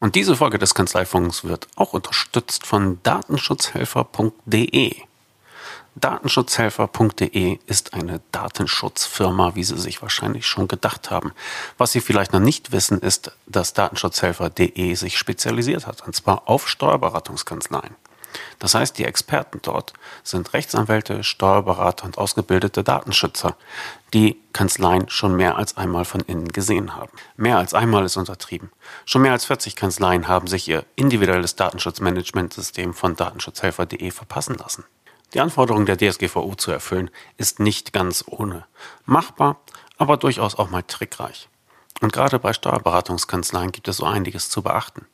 Und diese Folge des Kanzleifunks wird auch unterstützt von datenschutzhelfer.de. Datenschutzhelfer.de ist eine Datenschutzfirma, wie Sie sich wahrscheinlich schon gedacht haben. Was Sie vielleicht noch nicht wissen, ist, dass Datenschutzhelfer.de sich spezialisiert hat, und zwar auf Steuerberatungskanzleien. Das heißt, die Experten dort sind Rechtsanwälte, Steuerberater und ausgebildete Datenschützer, die Kanzleien schon mehr als einmal von innen gesehen haben. Mehr als einmal ist untertrieben. Schon mehr als 40 Kanzleien haben sich ihr individuelles Datenschutzmanagementsystem von datenschutzhelfer.de verpassen lassen. Die Anforderung der DSGVO zu erfüllen ist nicht ganz ohne. Machbar, aber durchaus auch mal trickreich. Und gerade bei Steuerberatungskanzleien gibt es so einiges zu beachten.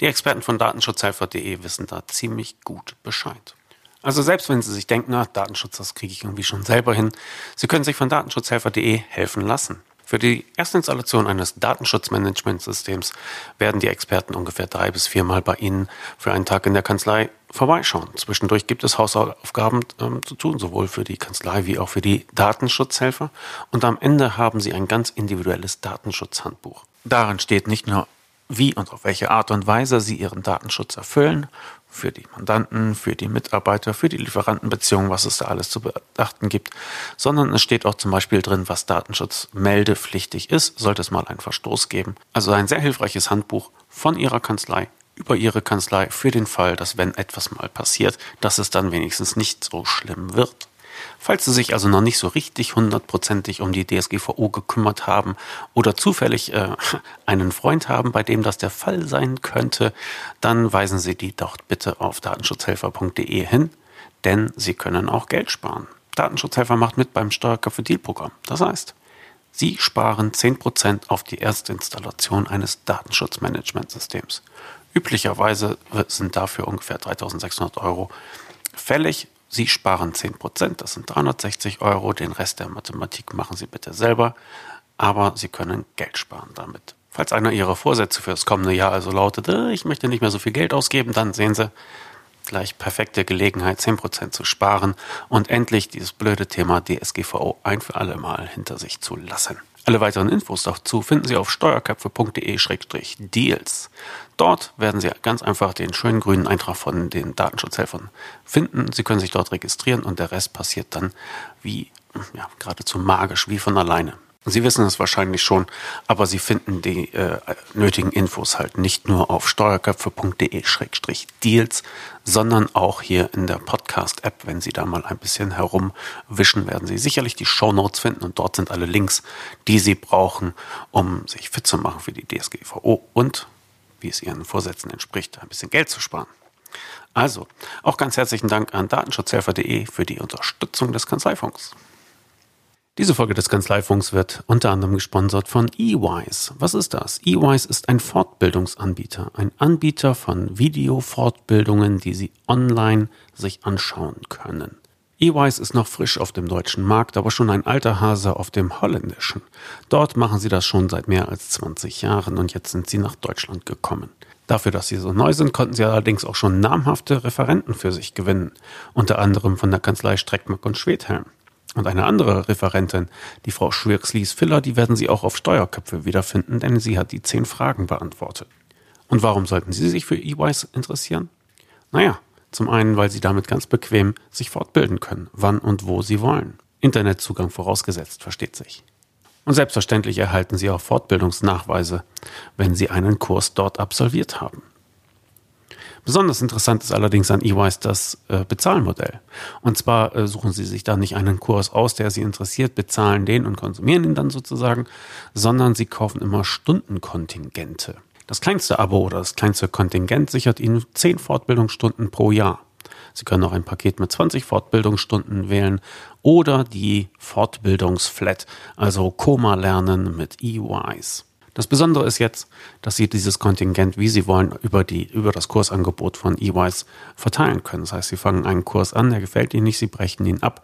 Die Experten von datenschutzhelfer.de wissen da ziemlich gut Bescheid. Also selbst wenn Sie sich denken, na, Datenschutz, das kriege ich irgendwie schon selber hin, Sie können sich von datenschutzhelfer.de helfen lassen. Für die erste Installation eines Datenschutzmanagementsystems werden die Experten ungefähr drei bis viermal bei Ihnen für einen Tag in der Kanzlei vorbeischauen. Zwischendurch gibt es Hausaufgaben ähm, zu tun, sowohl für die Kanzlei wie auch für die Datenschutzhelfer. Und am Ende haben Sie ein ganz individuelles Datenschutzhandbuch. Darin steht nicht nur wie und auf welche Art und Weise sie ihren Datenschutz erfüllen, für die Mandanten, für die Mitarbeiter, für die Lieferantenbeziehungen, was es da alles zu beachten gibt, sondern es steht auch zum Beispiel drin, was Datenschutz meldepflichtig ist, sollte es mal einen Verstoß geben. Also ein sehr hilfreiches Handbuch von Ihrer Kanzlei über Ihre Kanzlei für den Fall, dass wenn etwas mal passiert, dass es dann wenigstens nicht so schlimm wird. Falls Sie sich also noch nicht so richtig hundertprozentig um die DSGVO gekümmert haben oder zufällig äh, einen Freund haben, bei dem das der Fall sein könnte, dann weisen Sie die doch bitte auf datenschutzhelfer.de hin, denn Sie können auch Geld sparen. Datenschutzhelfer macht mit beim Steuerköpfe-Deal-Programm. Das heißt, Sie sparen 10% auf die erste Installation eines Datenschutzmanagementsystems. Üblicherweise sind dafür ungefähr 3600 Euro fällig. Sie sparen 10%, das sind 360 Euro. Den Rest der Mathematik machen Sie bitte selber, aber Sie können Geld sparen damit. Falls einer Ihrer Vorsätze für das kommende Jahr also lautet, äh, ich möchte nicht mehr so viel Geld ausgeben, dann sehen Sie gleich perfekte Gelegenheit, 10% zu sparen und endlich dieses blöde Thema DSGVO ein für alle Mal hinter sich zu lassen. Alle weiteren Infos dazu finden Sie auf steuerköpfe.de-deals. Dort werden Sie ganz einfach den schönen grünen Eintrag von den Datenschutzhelfern finden. Sie können sich dort registrieren und der Rest passiert dann wie ja, geradezu magisch, wie von alleine. Sie wissen es wahrscheinlich schon, aber Sie finden die äh, nötigen Infos halt nicht nur auf steuerköpfe.de-deals, sondern auch hier in der Podcast-App. Wenn Sie da mal ein bisschen herumwischen, werden Sie sicherlich die Show Notes finden und dort sind alle Links, die Sie brauchen, um sich fit zu machen für die DSGVO und, wie es Ihren Vorsätzen entspricht, ein bisschen Geld zu sparen. Also, auch ganz herzlichen Dank an datenschutzhelfer.de für die Unterstützung des Kanzleifunks. Diese Folge des Kanzleifunks wird unter anderem gesponsert von eWise. Was ist das? eWise ist ein Fortbildungsanbieter, ein Anbieter von Videofortbildungen, die Sie online sich anschauen können. eWise ist noch frisch auf dem deutschen Markt, aber schon ein alter Hase auf dem holländischen. Dort machen sie das schon seit mehr als 20 Jahren und jetzt sind sie nach Deutschland gekommen. Dafür, dass sie so neu sind, konnten sie allerdings auch schon namhafte Referenten für sich gewinnen, unter anderem von der Kanzlei Streckmark und Schwedhelm. Und eine andere Referentin, die Frau Schwirkslies-Filler, die werden Sie auch auf Steuerköpfe wiederfinden, denn sie hat die zehn Fragen beantwortet. Und warum sollten Sie sich für EYs interessieren? Naja, zum einen, weil Sie damit ganz bequem sich fortbilden können, wann und wo Sie wollen. Internetzugang vorausgesetzt, versteht sich. Und selbstverständlich erhalten Sie auch Fortbildungsnachweise, wenn Sie einen Kurs dort absolviert haben. Besonders interessant ist allerdings an EYs das äh, Bezahlmodell. Und zwar äh, suchen Sie sich da nicht einen Kurs aus, der Sie interessiert, bezahlen den und konsumieren ihn dann sozusagen, sondern Sie kaufen immer Stundenkontingente. Das kleinste Abo oder das kleinste Kontingent sichert Ihnen 10 Fortbildungsstunden pro Jahr. Sie können auch ein Paket mit 20 Fortbildungsstunden wählen oder die Fortbildungsflat, also Koma lernen mit EYs. Das Besondere ist jetzt, dass Sie dieses Kontingent, wie Sie wollen, über, die, über das Kursangebot von EYs verteilen können. Das heißt, Sie fangen einen Kurs an, der gefällt Ihnen nicht, Sie brechen ihn ab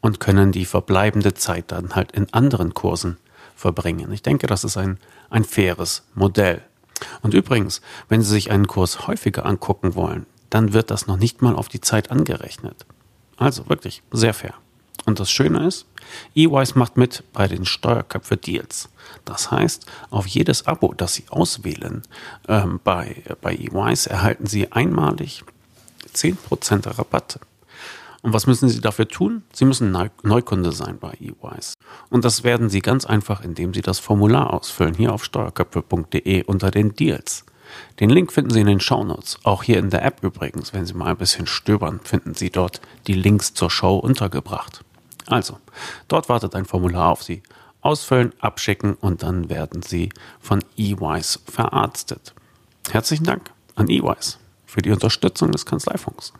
und können die verbleibende Zeit dann halt in anderen Kursen verbringen. Ich denke, das ist ein, ein faires Modell. Und übrigens, wenn Sie sich einen Kurs häufiger angucken wollen, dann wird das noch nicht mal auf die Zeit angerechnet. Also wirklich sehr fair. Und das Schöne ist, EYs macht mit bei den Steuerköpfe-Deals. Das heißt, auf jedes Abo, das Sie auswählen ähm, bei, bei EYs, erhalten Sie einmalig 10% Rabatte. Und was müssen Sie dafür tun? Sie müssen Neukunde sein bei EYs. Und das werden Sie ganz einfach, indem Sie das Formular ausfüllen, hier auf steuerköpfe.de unter den Deals. Den Link finden Sie in den Shownotes. Auch hier in der App übrigens, wenn Sie mal ein bisschen stöbern, finden Sie dort die Links zur Show untergebracht. Also, dort wartet ein Formular auf Sie. Ausfüllen, abschicken und dann werden Sie von EYs verarztet. Herzlichen Dank an EYs für die Unterstützung des Kanzleifunks.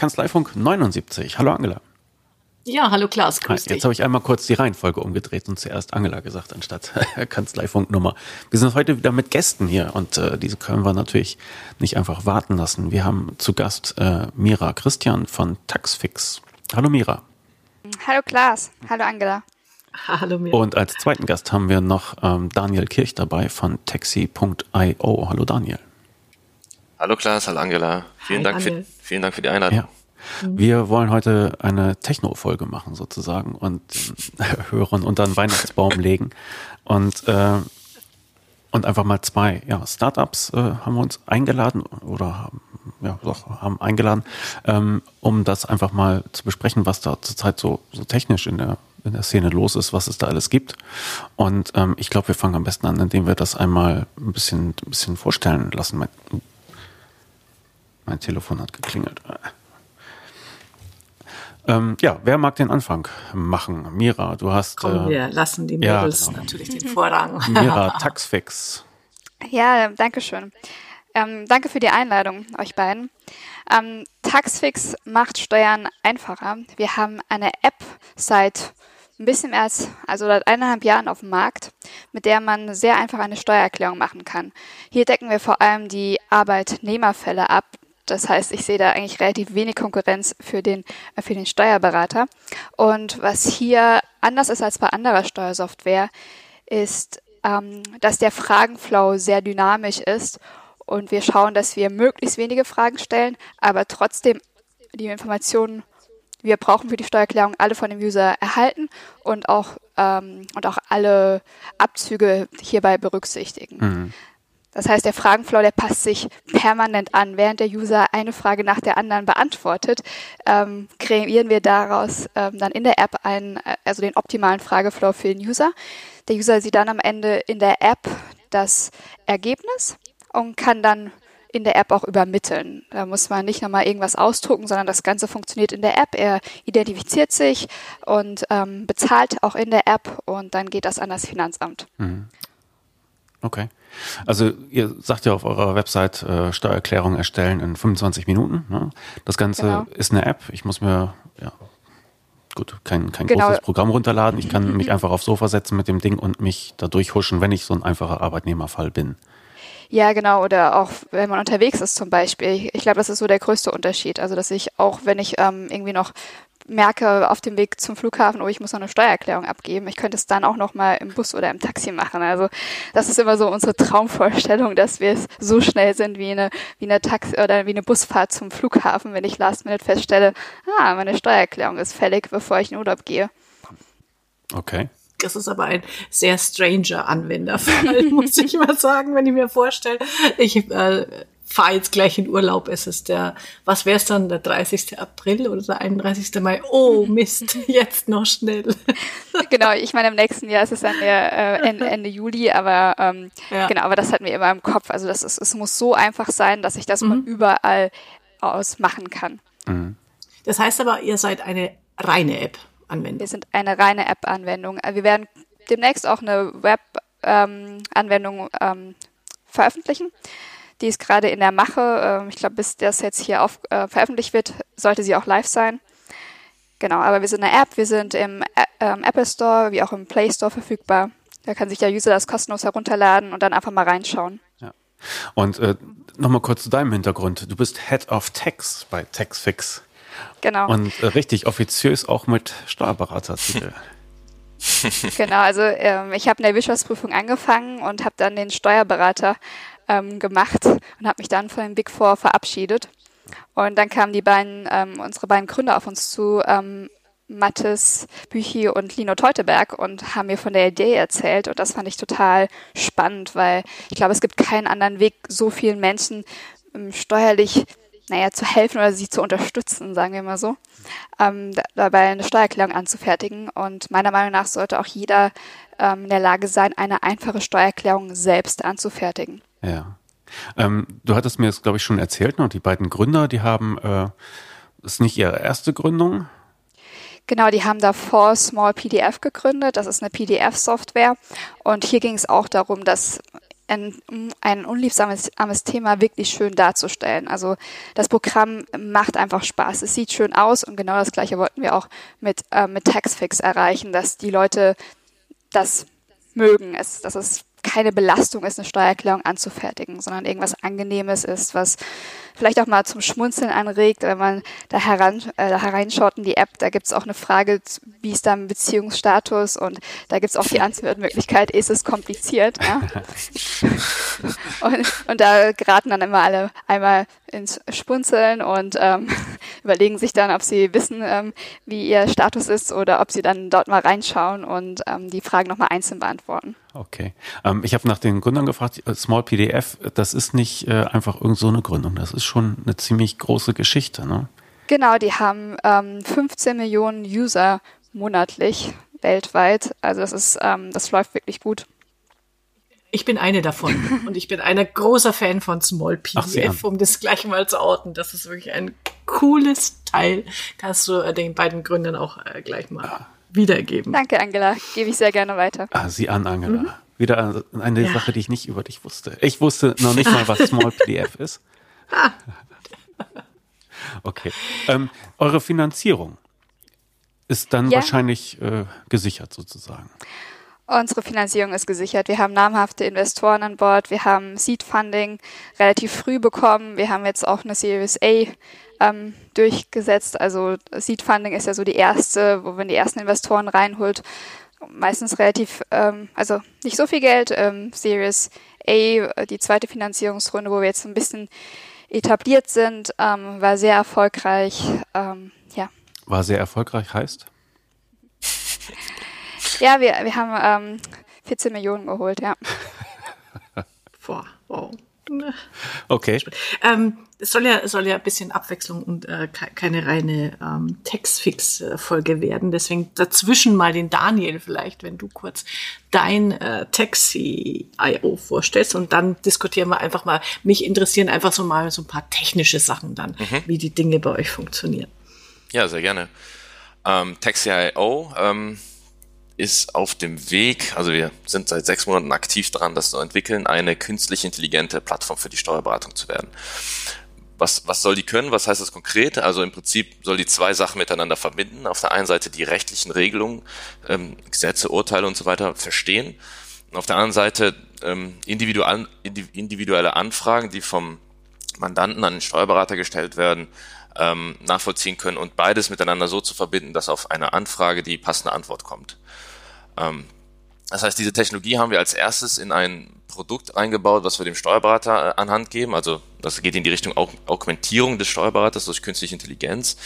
Kanzleifunk 79. Hallo Angela. Ja, hallo Klaas, grüß dich. Jetzt habe ich einmal kurz die Reihenfolge umgedreht und zuerst Angela gesagt, anstatt Kanzleifunknummer. Wir sind heute wieder mit Gästen hier und äh, diese können wir natürlich nicht einfach warten lassen. Wir haben zu Gast äh, Mira Christian von Taxfix. Hallo Mira. Hallo Klaas. Hallo Angela. Hallo Mira. Und als zweiten Gast haben wir noch ähm, Daniel Kirch dabei von taxi.io. Hallo Daniel. Hallo Klaas, hallo Angela. Vielen, Hi, Dank, für, vielen Dank für die Einladung. Ja. Wir wollen heute eine Techno-Folge machen sozusagen und äh, hören und dann Weihnachtsbaum legen und äh, und einfach mal zwei ja, Startups äh, haben wir uns eingeladen oder haben, ja, doch, haben eingeladen, ähm, um das einfach mal zu besprechen, was da zurzeit so, so technisch in der, in der Szene los ist, was es da alles gibt. Und ähm, ich glaube, wir fangen am besten an, indem wir das einmal ein bisschen, ein bisschen vorstellen lassen. Mein, Telefon hat geklingelt. Ähm, ja, wer mag den Anfang machen? Mira, du hast. Komm, äh, wir lassen die Mädels ja, genau. natürlich den Vorrang. Mira, Taxfix. Ja, danke schön. Ähm, danke für die Einladung, euch beiden. Ähm, Taxfix macht Steuern einfacher. Wir haben eine App seit ein bisschen mehr als, also seit eineinhalb Jahren auf dem Markt, mit der man sehr einfach eine Steuererklärung machen kann. Hier decken wir vor allem die Arbeitnehmerfälle ab, das heißt, ich sehe da eigentlich relativ wenig Konkurrenz für den, äh, für den Steuerberater. Und was hier anders ist als bei anderer Steuersoftware, ist, ähm, dass der Fragenflow sehr dynamisch ist und wir schauen, dass wir möglichst wenige Fragen stellen, aber trotzdem die Informationen, die wir brauchen für die Steuererklärung, alle von dem User erhalten und auch, ähm, und auch alle Abzüge hierbei berücksichtigen. Mhm. Das heißt, der Fragenflow, der passt sich permanent an. Während der User eine Frage nach der anderen beantwortet, ähm, kreieren wir daraus ähm, dann in der App einen, äh, also den optimalen Frageflow für den User. Der User sieht dann am Ende in der App das Ergebnis und kann dann in der App auch übermitteln. Da muss man nicht nochmal irgendwas ausdrucken, sondern das Ganze funktioniert in der App. Er identifiziert sich und ähm, bezahlt auch in der App und dann geht das an das Finanzamt. Mhm. Okay. Also ihr sagt ja auf eurer Website äh, Steuererklärung erstellen in 25 Minuten. Ne? Das Ganze genau. ist eine App. Ich muss mir ja gut kein, kein genau. großes Programm runterladen. Ich kann mich einfach aufs Sofa setzen mit dem Ding und mich da durchhuschen, wenn ich so ein einfacher Arbeitnehmerfall bin. Ja, genau. Oder auch, wenn man unterwegs ist zum Beispiel. Ich glaube, das ist so der größte Unterschied. Also, dass ich auch, wenn ich ähm, irgendwie noch merke auf dem Weg zum Flughafen, oh, ich muss noch eine Steuererklärung abgeben. Ich könnte es dann auch noch mal im Bus oder im Taxi machen. Also das ist immer so unsere Traumvorstellung, dass wir es so schnell sind wie eine wie eine Taxi oder wie eine Busfahrt zum Flughafen, wenn ich last minute feststelle, ah, meine Steuererklärung ist fällig, bevor ich in Urlaub gehe. Okay. Das ist aber ein sehr stranger Anwenderfall, muss ich mal sagen, wenn ich mir vorstelle. Ich äh, fahre jetzt gleich in Urlaub. Es ist der, was wäre es dann, der 30. April oder der 31. Mai? Oh Mist, jetzt noch schnell. genau, ich meine, im nächsten Jahr ist es dann ja äh, Ende, Ende Juli, aber ähm, ja. genau, aber das hatten wir immer im Kopf. Also das ist, es muss so einfach sein, dass ich das mhm. von überall aus machen kann. Mhm. Das heißt aber, ihr seid eine reine App-Anwendung. Wir sind eine reine App-Anwendung. Äh, wir werden demnächst auch eine Web-Anwendung ähm, ähm, veröffentlichen. Die ist gerade in der Mache. Ähm, ich glaube, bis das jetzt hier auf, äh, veröffentlicht wird, sollte sie auch live sein. Genau, aber wir sind eine App, wir sind im Ä ähm, Apple Store wie auch im Play Store verfügbar. Da kann sich der User das kostenlos herunterladen und dann einfach mal reinschauen. Ja. Und äh, nochmal kurz zu deinem Hintergrund. Du bist Head of Tax bei TaxFix. Genau. Und äh, richtig offiziös auch mit Steuerberatertitel. genau, also ähm, ich habe in der Wirtschaftsprüfung angefangen und habe dann den Steuerberater ähm, gemacht und habe mich dann von den Big Four verabschiedet. Und dann kamen die beiden, ähm, unsere beiden Gründer auf uns zu, ähm, Mathis Büchi und Lino Teuteberg und haben mir von der Idee erzählt und das fand ich total spannend, weil ich glaube, es gibt keinen anderen Weg, so vielen Menschen ähm, steuerlich naja, zu helfen oder sie zu unterstützen, sagen wir mal so, ähm, dabei eine Steuererklärung anzufertigen. Und meiner Meinung nach sollte auch jeder ähm, in der Lage sein, eine einfache Steuererklärung selbst anzufertigen. Ja. Ähm, du hattest mir das, glaube ich, schon erzählt, ne? die beiden Gründer, die haben, äh, das ist nicht ihre erste Gründung. Genau, die haben davor Small PDF gegründet. Das ist eine PDF-Software. Und hier ging es auch darum, dass ein, ein unliebsames Thema wirklich schön darzustellen. Also das Programm macht einfach Spaß. Es sieht schön aus und genau das Gleiche wollten wir auch mit, äh, mit Taxfix erreichen, dass die Leute das mögen, es, dass es keine Belastung ist, eine Steuererklärung anzufertigen, sondern irgendwas Angenehmes ist, was vielleicht auch mal zum Schmunzeln anregt, wenn man da, heran, äh, da hereinschaut in die App. Da gibt es auch eine Frage, wie ist dein Beziehungsstatus und da gibt es auch die Antwortmöglichkeit, ist es kompliziert? Ja? und, und da geraten dann immer alle einmal ins Spunzeln und ähm, überlegen sich dann, ob sie wissen, ähm, wie ihr Status ist oder ob sie dann dort mal reinschauen und ähm, die Fragen nochmal einzeln beantworten. Okay. Ähm, ich habe nach den Gründern gefragt, äh, Small PDF, das ist nicht äh, einfach irgend so eine Gründung, das ist schon eine ziemlich große Geschichte, ne? Genau, die haben ähm, 15 Millionen User monatlich weltweit. Also das ist, ähm, das läuft wirklich gut. Ich bin eine davon und ich bin ein großer Fan von Small PDF, Ach, um das gleich mal zu orten. Das ist wirklich ein cooles Teil. Kannst du äh, den beiden Gründern auch äh, gleich mal ja. wiedergeben. Danke, Angela. Gebe ich sehr gerne weiter. Ah, Sie an, Angela. Mhm. Wieder eine ja. Sache, die ich nicht über dich wusste. Ich wusste noch nicht mal, was Small PDF ist. Okay. Ähm, eure Finanzierung ist dann ja. wahrscheinlich äh, gesichert sozusagen. Unsere Finanzierung ist gesichert. Wir haben namhafte Investoren an Bord. Wir haben Seed Funding relativ früh bekommen. Wir haben jetzt auch eine Series A ähm, durchgesetzt. Also Seed Funding ist ja so die erste, wo man die ersten Investoren reinholt. Meistens relativ, ähm, also nicht so viel Geld. Ähm, Series A, die zweite Finanzierungsrunde, wo wir jetzt ein bisschen etabliert sind, ähm, war sehr erfolgreich. Ähm, ja. War sehr erfolgreich heißt? ja, wir, wir haben ähm, 14 Millionen geholt, ja. Boah, wow. Okay. Ähm, es soll ja, soll ja ein bisschen Abwechslung und äh, keine reine ähm, Textfix-Folge werden. Deswegen dazwischen mal den Daniel vielleicht, wenn du kurz dein äh, Taxi.io vorstellst und dann diskutieren wir einfach mal. Mich interessieren einfach so mal so ein paar technische Sachen dann, mhm. wie die Dinge bei euch funktionieren. Ja, sehr gerne. Ähm, Taxi.io ähm, ist auf dem Weg, also wir sind seit sechs Monaten aktiv daran, das zu entwickeln, eine künstlich intelligente Plattform für die Steuerberatung zu werden. Was, was soll die können? Was heißt das konkret? Also im Prinzip soll die zwei Sachen miteinander verbinden. Auf der einen Seite die rechtlichen Regelungen, ähm, Gesetze, Urteile und so weiter verstehen. Und auf der anderen Seite ähm, individual, individuelle Anfragen, die vom Mandanten an den Steuerberater gestellt werden, ähm, nachvollziehen können und beides miteinander so zu verbinden, dass auf eine Anfrage die passende Antwort kommt. Ähm, das heißt, diese Technologie haben wir als erstes in ein Produkt eingebaut, was wir dem Steuerberater äh, anhand geben. Also das geht in die Richtung Augmentierung des Steuerberaters durch künstliche Intelligenz,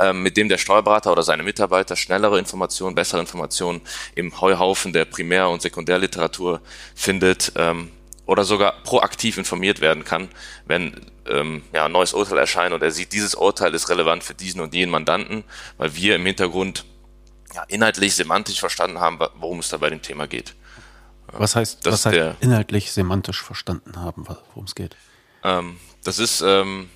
ähm, mit dem der Steuerberater oder seine Mitarbeiter schnellere Informationen, bessere Informationen im Heuhaufen der Primär- und Sekundärliteratur findet ähm, oder sogar proaktiv informiert werden kann, wenn ähm, ja, ein neues Urteil erscheint und er sieht, dieses Urteil ist relevant für diesen und jenen Mandanten, weil wir im Hintergrund ja, inhaltlich, semantisch verstanden haben, worum es da bei dem Thema geht. Was heißt, das was heißt der, inhaltlich, semantisch verstanden haben, worum es geht? Ähm, das ist, ähm,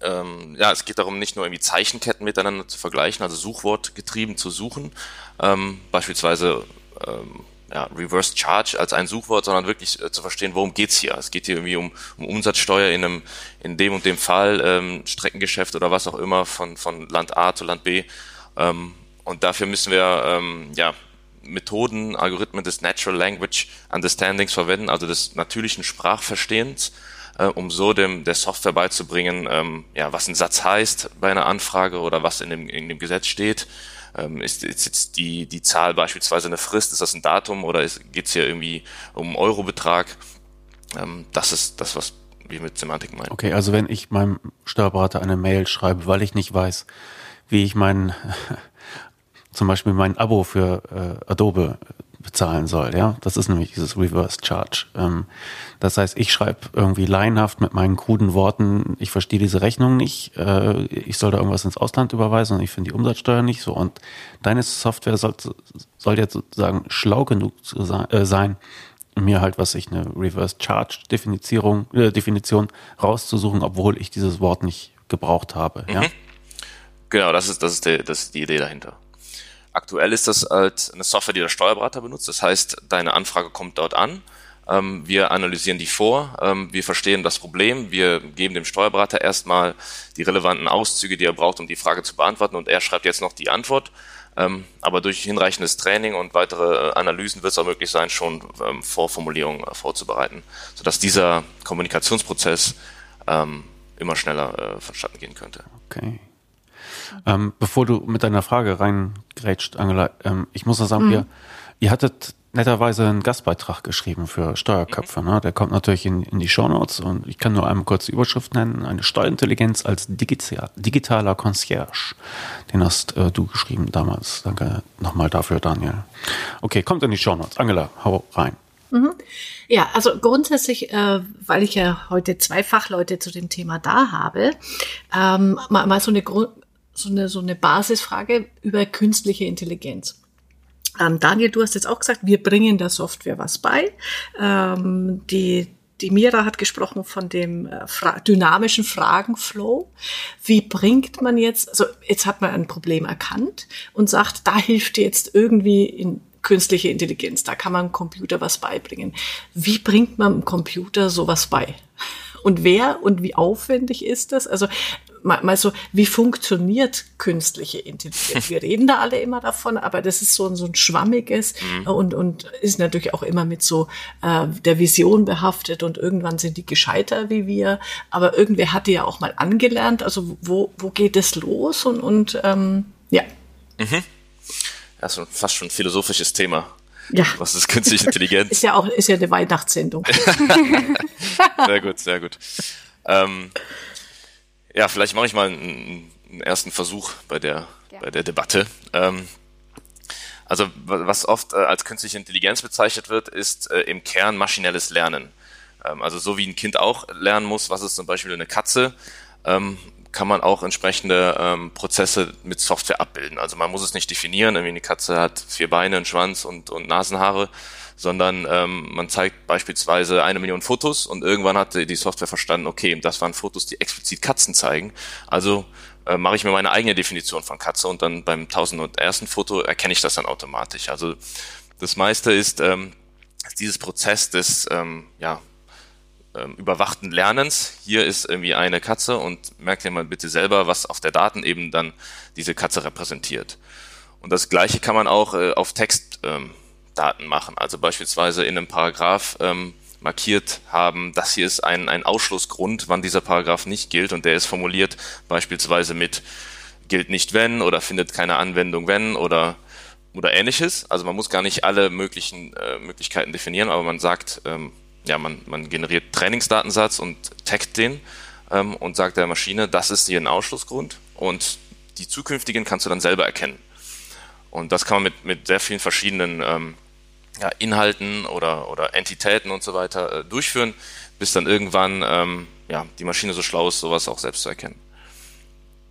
ähm, ja, es geht darum, nicht nur irgendwie Zeichenketten miteinander zu vergleichen, also Suchwortgetrieben zu suchen, ähm, beispielsweise ähm, ja, Reverse Charge als ein Suchwort, sondern wirklich äh, zu verstehen, worum geht's hier. Es geht hier irgendwie um, um Umsatzsteuer in einem, in dem und dem Fall, ähm, Streckengeschäft oder was auch immer von, von Land A zu Land B. Ähm, und dafür müssen wir ähm, ja Methoden, Algorithmen des Natural Language Understandings verwenden, also des natürlichen Sprachverstehens, äh, um so dem der Software beizubringen, ähm, ja, was ein Satz heißt bei einer Anfrage oder was in dem, in dem Gesetz steht. Ähm, ist, ist jetzt die, die Zahl beispielsweise eine Frist, ist das ein Datum oder geht es hier irgendwie um Eurobetrag? Ähm, das ist das, was wir mit Semantik meinen. Okay, also wenn ich meinem Steuerberater eine Mail schreibe, weil ich nicht weiß, wie ich mein, zum Beispiel mein Abo für äh, Adobe bezahlen soll, ja, das ist nämlich dieses Reverse Charge. Ähm, das heißt, ich schreibe irgendwie laienhaft mit meinen kruden Worten, ich verstehe diese Rechnung nicht, äh, ich soll da irgendwas ins Ausland überweisen und ich finde die Umsatzsteuer nicht so. Und deine Software soll, soll jetzt sozusagen schlau genug sein, äh, sein mir halt, was ich eine Reverse Charge Definition, äh, Definition rauszusuchen, obwohl ich dieses Wort nicht gebraucht habe. Mhm. Ja? Genau, das ist, das, ist die, das ist die Idee dahinter. Aktuell ist das halt eine Software, die der Steuerberater benutzt. Das heißt, deine Anfrage kommt dort an. Ähm, wir analysieren die vor, ähm, wir verstehen das Problem, wir geben dem Steuerberater erstmal die relevanten Auszüge, die er braucht, um die Frage zu beantworten und er schreibt jetzt noch die Antwort. Ähm, aber durch hinreichendes Training und weitere äh, Analysen wird es auch möglich sein, schon Vorformulierungen äh, vorzubereiten, sodass dieser Kommunikationsprozess immer schneller äh, vonstatten gehen könnte. Okay. Ähm, bevor du mit deiner Frage reingrätscht, Angela, ähm, ich muss noch sagen, mhm. ihr, ihr hattet netterweise einen Gastbeitrag geschrieben für Steuerköpfe. Mhm. Ne? Der kommt natürlich in, in die Shownotes und ich kann nur einmal kurz die Überschrift nennen. Eine Steuerintelligenz als digital, digitaler Concierge. Den hast äh, du geschrieben damals. Danke nochmal dafür, Daniel. Okay, kommt in die Shownotes. Angela, hau rein. Mhm. Ja, also grundsätzlich, äh, weil ich ja heute zwei Fachleute zu dem Thema da habe, ähm, mal, mal so eine Grund, so eine, so eine Basisfrage über künstliche Intelligenz. Ähm, Daniel, du hast jetzt auch gesagt, wir bringen der Software was bei. Ähm, die, die Mira hat gesprochen von dem äh, fra dynamischen Fragenflow. Wie bringt man jetzt, also jetzt hat man ein Problem erkannt und sagt, da hilft jetzt irgendwie in künstliche Intelligenz, da kann man dem Computer was beibringen. Wie bringt man dem Computer sowas bei? Und wer und wie aufwendig ist das? Also mal, mal so, wie funktioniert künstliche Intelligenz? Wir reden da alle immer davon, aber das ist so, so ein schwammiges mhm. und, und ist natürlich auch immer mit so äh, der Vision behaftet und irgendwann sind die gescheiter wie wir. Aber irgendwer hat die ja auch mal angelernt. Also wo, wo geht es los? Und, und ähm, ja. Mhm. Das ist fast schon ein philosophisches Thema. Ja. Was ist künstliche Intelligenz? ist ja auch, ist ja eine Weihnachtssendung. sehr gut, sehr gut. Ähm, ja, vielleicht mache ich mal einen, einen ersten Versuch bei der, ja. bei der Debatte. Ähm, also was oft äh, als künstliche Intelligenz bezeichnet wird, ist äh, im Kern maschinelles Lernen. Ähm, also so wie ein Kind auch lernen muss, was ist zum Beispiel eine Katze, ähm, kann man auch entsprechende ähm, Prozesse mit Software abbilden. Also man muss es nicht definieren, irgendwie eine Katze hat vier Beine, einen Schwanz und, und Nasenhaare, sondern ähm, man zeigt beispielsweise eine Million Fotos und irgendwann hat die Software verstanden, okay, das waren Fotos, die explizit Katzen zeigen. Also äh, mache ich mir meine eigene Definition von Katze und dann beim ersten Foto erkenne ich das dann automatisch. Also das meiste ist ähm, dieses Prozess des ähm, ja, ähm, überwachten Lernens. Hier ist irgendwie eine Katze und merkt ihr mal bitte selber, was auf der Daten eben dann diese Katze repräsentiert. Und das Gleiche kann man auch äh, auf Text ähm, Daten machen. Also beispielsweise in einem Paragraph ähm, markiert haben, das hier ist ein, ein Ausschlussgrund, wann dieser Paragraph nicht gilt und der ist formuliert beispielsweise mit gilt nicht wenn oder findet keine Anwendung wenn oder oder ähnliches. Also man muss gar nicht alle möglichen äh, Möglichkeiten definieren, aber man sagt, ähm, ja, man, man generiert Trainingsdatensatz und taggt den ähm, und sagt der Maschine, das ist hier ein Ausschlussgrund und die zukünftigen kannst du dann selber erkennen. Und das kann man mit, mit sehr vielen verschiedenen ähm, ja, Inhalten oder, oder Entitäten und so weiter äh, durchführen, bis dann irgendwann ähm, ja, die Maschine so schlau ist, sowas auch selbst zu erkennen.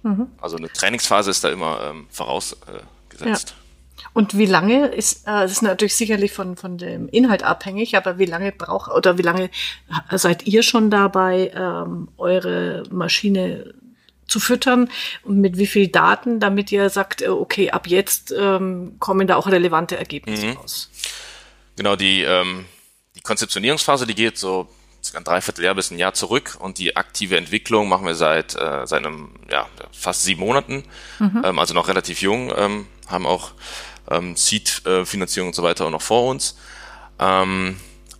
Mhm. Also eine Trainingsphase ist da immer ähm, vorausgesetzt. Ja. Und wie lange ist, äh, das ist natürlich sicherlich von, von dem Inhalt abhängig, aber wie lange braucht oder wie lange seid ihr schon dabei, ähm, eure Maschine zu füttern und mit wie viel Daten, damit ihr sagt, äh, okay, ab jetzt ähm, kommen da auch relevante Ergebnisse mhm. raus? Genau, die, ähm, die Konzeptionierungsphase, die geht so ein Dreivierteljahr bis ein Jahr zurück und die aktive Entwicklung machen wir seit, äh, seit einem, ja, fast sieben Monaten, mhm. ähm, also noch relativ jung, ähm, haben auch ähm, Seed-Finanzierung und so weiter auch noch vor uns. Ähm,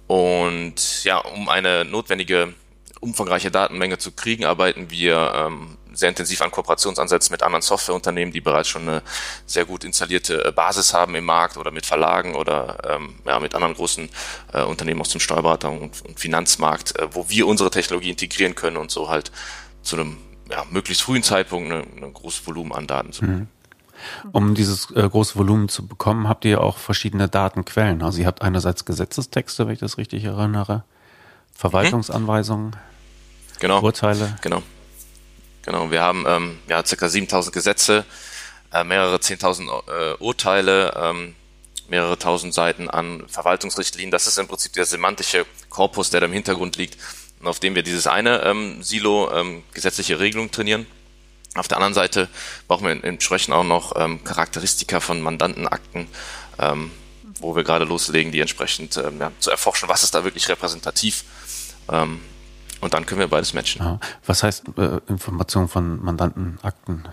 und ja, um eine notwendige umfangreiche Datenmenge zu kriegen, arbeiten wir ähm, sehr intensiv an Kooperationsansätzen mit anderen Softwareunternehmen, die bereits schon eine sehr gut installierte äh, Basis haben im Markt oder mit Verlagen oder ähm, ja, mit anderen großen äh, Unternehmen aus dem Steuerberatung und, und Finanzmarkt, äh, wo wir unsere Technologie integrieren können und so halt zu einem ja, möglichst frühen Zeitpunkt ein großes Volumen an Daten zu mhm. Um dieses äh, große Volumen zu bekommen, habt ihr auch verschiedene Datenquellen. Also ihr habt einerseits Gesetzestexte, wenn ich das richtig erinnere, Verwaltungsanweisungen, mhm. genau. Urteile. Genau. Genau, wir haben ähm, ja circa 7000 Gesetze, äh, mehrere 10.000 äh, Urteile, ähm, mehrere tausend Seiten an Verwaltungsrichtlinien. Das ist im Prinzip der semantische Korpus, der da im Hintergrund liegt und auf dem wir dieses eine ähm, Silo ähm, gesetzliche Regelung trainieren. Auf der anderen Seite brauchen wir entsprechend auch noch ähm, Charakteristika von Mandantenakten, ähm, wo wir gerade loslegen, die entsprechend ähm, ja, zu erforschen, was ist da wirklich repräsentativ. Ähm, und dann können wir beides matchen. Ja. Was heißt äh, Information von Mandantenakten?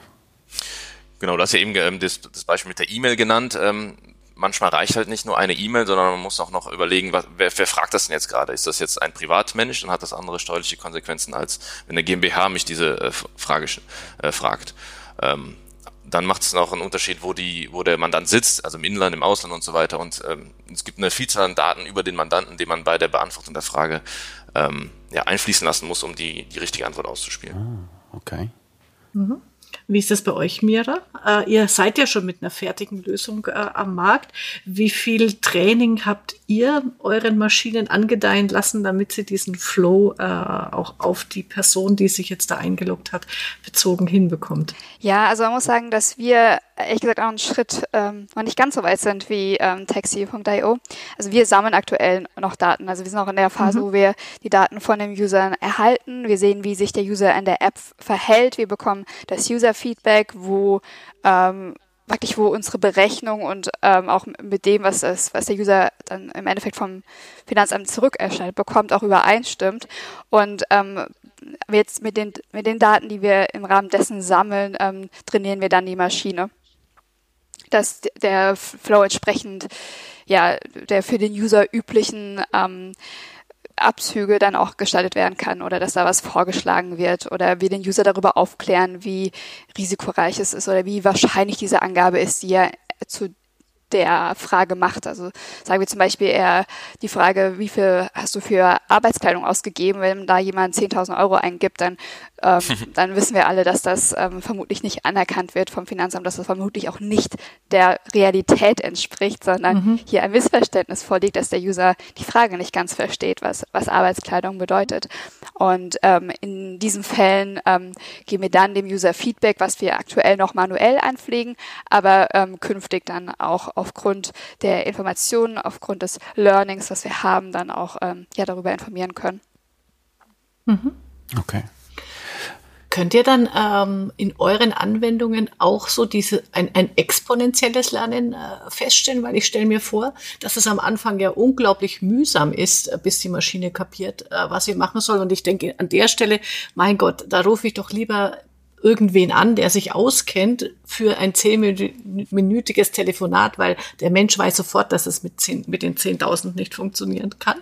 Genau, du hast ja eben ähm, das, das, Beispiel mit der E-Mail genannt. Ähm, manchmal reicht halt nicht nur eine E-Mail, sondern man muss auch noch überlegen, was, wer, wer fragt das denn jetzt gerade? Ist das jetzt ein Privatmensch? Dann hat das andere steuerliche Konsequenzen, als wenn eine GmbH mich diese äh, Frage äh, fragt. Ähm, dann macht es noch einen Unterschied, wo die, wo der Mandant sitzt, also im Inland, im Ausland und so weiter. Und ähm, es gibt eine Vielzahl an Daten über den Mandanten, die man bei der Beantwortung der Frage ähm, ja, einfließen lassen muss, um die, die richtige Antwort auszuspielen. Ah, okay. Mhm. Wie ist das bei euch, Mira? Äh, ihr seid ja schon mit einer fertigen Lösung äh, am Markt. Wie viel Training habt ihr euren Maschinen angedeihen lassen, damit sie diesen Flow äh, auch auf die Person, die sich jetzt da eingeloggt hat, bezogen hinbekommt? Ja, also man muss sagen, dass wir ehrlich gesagt auch einen Schritt ähm, noch nicht ganz so weit sind wie ähm, Taxi.io. Also wir sammeln aktuell noch Daten. Also wir sind noch in der Phase, mhm. wo wir die Daten von den Usern erhalten. Wir sehen, wie sich der User in der App verhält. Wir bekommen das User-Feedback, wo ähm, praktisch wo unsere Berechnung und ähm, auch mit dem, was, das, was der User dann im Endeffekt vom Finanzamt zurückerstellt bekommt, auch übereinstimmt. Und ähm, jetzt mit den, mit den Daten, die wir im Rahmen dessen sammeln, ähm, trainieren wir dann die Maschine dass der Flow entsprechend ja der für den User üblichen ähm, Abzüge dann auch gestaltet werden kann oder dass da was vorgeschlagen wird oder wir den User darüber aufklären, wie risikoreich es ist oder wie wahrscheinlich diese Angabe ist, die er zu der Frage macht. Also sagen wir zum Beispiel eher die Frage, wie viel hast du für Arbeitskleidung ausgegeben? Wenn da jemand 10.000 Euro eingibt, dann, ähm, dann wissen wir alle, dass das ähm, vermutlich nicht anerkannt wird vom Finanzamt, dass das vermutlich auch nicht der Realität entspricht, sondern mhm. hier ein Missverständnis vorliegt, dass der User die Frage nicht ganz versteht, was, was Arbeitskleidung bedeutet. Und ähm, in diesen Fällen ähm, geben wir dann dem User Feedback, was wir aktuell noch manuell einpflegen, aber ähm, künftig dann auch aufgrund der Informationen, aufgrund des Learnings, was wir haben, dann auch ähm, ja, darüber informieren können. Mhm. Okay. Könnt ihr dann ähm, in euren Anwendungen auch so diese ein, ein exponentielles Lernen äh, feststellen? Weil ich stelle mir vor, dass es am Anfang ja unglaublich mühsam ist, äh, bis die Maschine kapiert, äh, was sie machen soll. Und ich denke an der Stelle, mein Gott, da rufe ich doch lieber irgendwen an, der sich auskennt für ein zehnminütiges Telefonat, weil der Mensch weiß sofort, dass es mit, zehn, mit den 10.000 nicht funktionieren kann.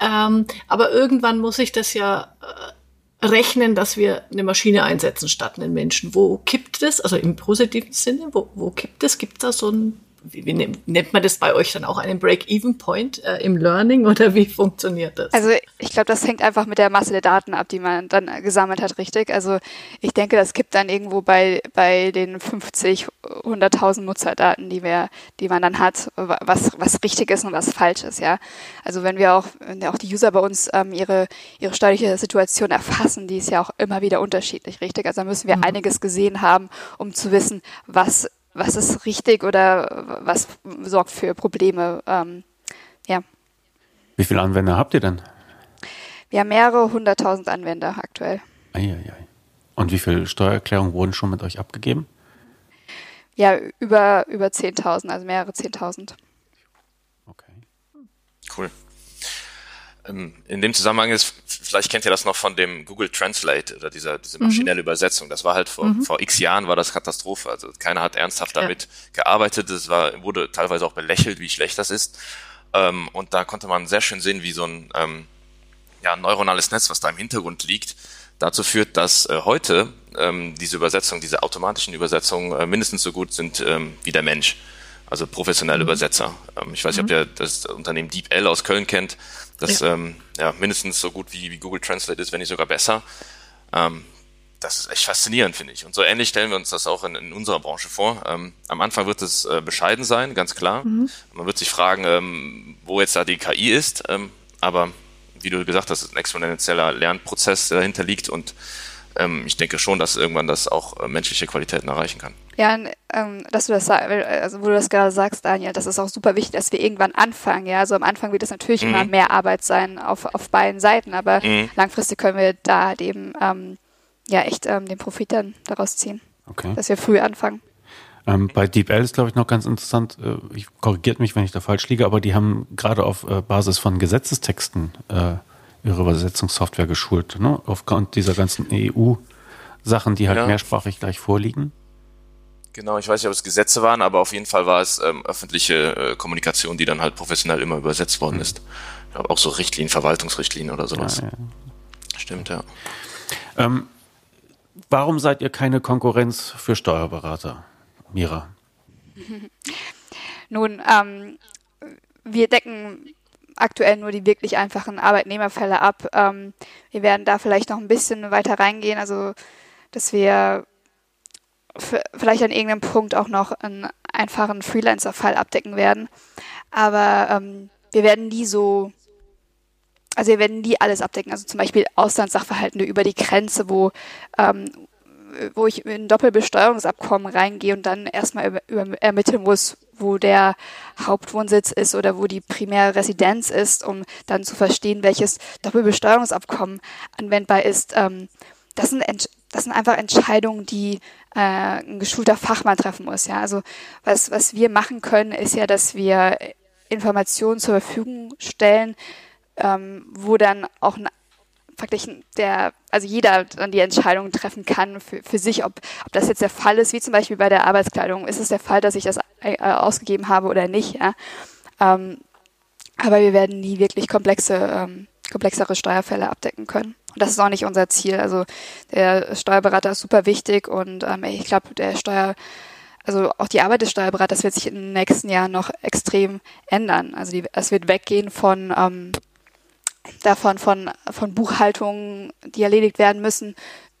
Ähm, aber irgendwann muss ich das ja äh, rechnen, dass wir eine Maschine einsetzen statt einen Menschen. Wo kippt es? Also im positiven Sinne, wo, wo kippt es? Gibt es da so ein wie, wie nennt man das bei euch dann auch einen Break-Even-Point äh, im Learning oder wie funktioniert das? Also ich glaube, das hängt einfach mit der Masse der Daten ab, die man dann gesammelt hat, richtig. Also ich denke, das gibt dann irgendwo bei, bei den 50, 100.000 Nutzerdaten, die wir, die man dann hat, was, was richtig ist und was falsch ist, ja. Also wenn wir auch, wenn auch die User bei uns ähm, ihre, ihre steuerliche Situation erfassen, die ist ja auch immer wieder unterschiedlich, richtig. Also da müssen wir mhm. einiges gesehen haben, um zu wissen, was was ist richtig oder was sorgt für Probleme. Ähm, ja. Wie viele Anwender habt ihr denn? Wir haben mehrere hunderttausend Anwender aktuell. Eieiei. Und wie viele Steuererklärungen wurden schon mit euch abgegeben? Ja, über, über 10.000, also mehrere 10.000. Okay. Cool. Ähm, in dem Zusammenhang ist, vielleicht kennt ihr das noch von dem Google Translate oder dieser, diese mhm. maschinelle mhm. Übersetzung. Das war halt vor, mhm. vor x Jahren war das Katastrophe. Also keiner hat ernsthaft damit ja. gearbeitet. Es war, wurde teilweise auch belächelt, wie schlecht das ist. Ähm, und da konnte man sehr schön sehen, wie so ein ähm, ja, neuronales Netz, was da im Hintergrund liegt, dazu führt, dass äh, heute diese Übersetzungen, diese automatischen Übersetzungen äh, mindestens so gut sind wie der Mensch. Also professionelle mhm. Übersetzer. Ich weiß nicht, mhm. ob ihr das Unternehmen DeepL aus Köln kennt das ja. Ähm, ja mindestens so gut wie, wie Google Translate ist, wenn nicht sogar besser. Ähm, das ist echt faszinierend, finde ich. Und so ähnlich stellen wir uns das auch in, in unserer Branche vor. Ähm, am Anfang wird es äh, bescheiden sein, ganz klar. Mhm. Man wird sich fragen, ähm, wo jetzt da die KI ist. Ähm, aber wie du gesagt hast, ist ein exponentieller Lernprozess, der dahinter liegt. Und ähm, ich denke schon, dass irgendwann das auch äh, menschliche Qualitäten erreichen kann. Ja, ähm, dass du das, also wo du das gerade sagst, Daniel, das ist auch super wichtig, dass wir irgendwann anfangen. Ja, also am Anfang wird es natürlich mhm. immer mehr Arbeit sein auf, auf beiden Seiten, aber mhm. langfristig können wir da halt eben ähm, ja echt ähm, den Profit dann daraus ziehen. Okay. Dass wir früh anfangen. Ähm, bei DeepL ist, glaube ich, noch ganz interessant, äh, ich korrigiert mich, wenn ich da falsch liege, aber die haben gerade auf äh, Basis von Gesetzestexten äh, ihre Übersetzungssoftware geschult, ne? aufgrund dieser ganzen EU-Sachen, die halt ja. mehrsprachig gleich vorliegen. Genau, ich weiß nicht, ob es Gesetze waren, aber auf jeden Fall war es ähm, öffentliche äh, Kommunikation, die dann halt professionell immer übersetzt worden mhm. ist. Ich glaube auch so Richtlinien, Verwaltungsrichtlinien oder sowas. Ja, ja. Stimmt, ja. Ähm, warum seid ihr keine Konkurrenz für Steuerberater, Mira? Nun, ähm, wir decken aktuell nur die wirklich einfachen Arbeitnehmerfälle ab. Ähm, wir werden da vielleicht noch ein bisschen weiter reingehen, also dass wir vielleicht an irgendeinem Punkt auch noch einen einfachen Freelancer-Fall abdecken werden. Aber ähm, wir werden nie so, also wir werden nie alles abdecken. Also zum Beispiel Auslandssachverhaltende über die Grenze, wo, ähm, wo ich in ein Doppelbesteuerungsabkommen reingehe und dann erstmal über, über, ermitteln muss, wo der Hauptwohnsitz ist oder wo die primäre Residenz ist, um dann zu verstehen, welches Doppelbesteuerungsabkommen anwendbar ist. Ähm, das sind das sind einfach Entscheidungen, die äh, ein geschulter Fachmann treffen muss. Ja, also was was wir machen können, ist ja, dass wir Informationen zur Verfügung stellen, ähm, wo dann auch ein praktisch der, also jeder dann die Entscheidung treffen kann für, für sich, ob, ob das jetzt der Fall ist, wie zum Beispiel bei der Arbeitskleidung. Ist es der Fall, dass ich das äh, ausgegeben habe oder nicht? Ja? Ähm, aber wir werden nie wirklich komplexe, ähm, komplexere Steuerfälle abdecken können. Und das ist auch nicht unser Ziel. Also der Steuerberater ist super wichtig und ähm, ich glaube, der Steuer, also auch die Arbeit des Steuerberaters wird sich in den nächsten Jahren noch extrem ändern. Also die, es wird weggehen von ähm, davon von, von Buchhaltungen, die erledigt werden müssen,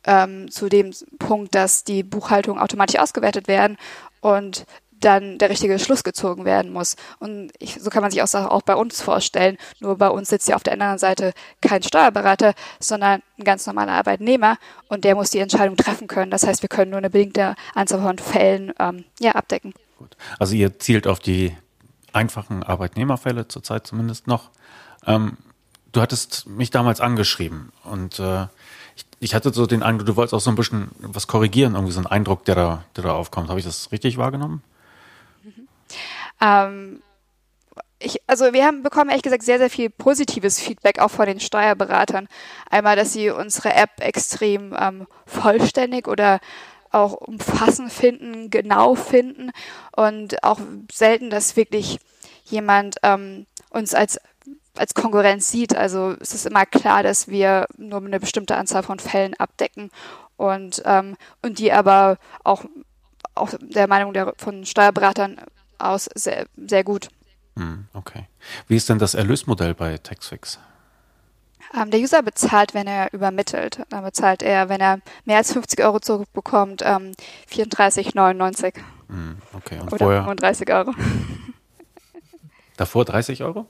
ähm, zu dem Punkt, dass die Buchhaltungen automatisch ausgewertet werden und dann der richtige Schluss gezogen werden muss. Und ich, so kann man sich auch, auch bei uns vorstellen. Nur bei uns sitzt ja auf der anderen Seite kein Steuerberater, sondern ein ganz normaler Arbeitnehmer und der muss die Entscheidung treffen können. Das heißt, wir können nur eine bedingte Anzahl von Fällen ähm, ja, abdecken. Gut. Also ihr zielt auf die einfachen Arbeitnehmerfälle zurzeit zumindest noch. Ähm, du hattest mich damals angeschrieben und äh, ich, ich, hatte so den Eindruck, du wolltest auch so ein bisschen was korrigieren, irgendwie so einen Eindruck, der da, der da aufkommt. Habe ich das richtig wahrgenommen? Ähm, ich, also wir haben bekommen ehrlich gesagt sehr, sehr viel positives Feedback auch von den Steuerberatern. Einmal, dass sie unsere App extrem ähm, vollständig oder auch umfassend finden, genau finden und auch selten, dass wirklich jemand ähm, uns als als Konkurrenz sieht. Also es ist immer klar, dass wir nur eine bestimmte Anzahl von Fällen abdecken und, ähm, und die aber auch, auch der Meinung der, von Steuerberatern aus sehr, sehr gut. Hm, okay. Wie ist denn das Erlösmodell bei Taxfix? Ähm, der User bezahlt, wenn er übermittelt. Dann bezahlt er, wenn er mehr als 50 Euro zurückbekommt, ähm, 34,99. Hm, okay. Und Oder vorher? 35 Euro. Davor 30 Euro?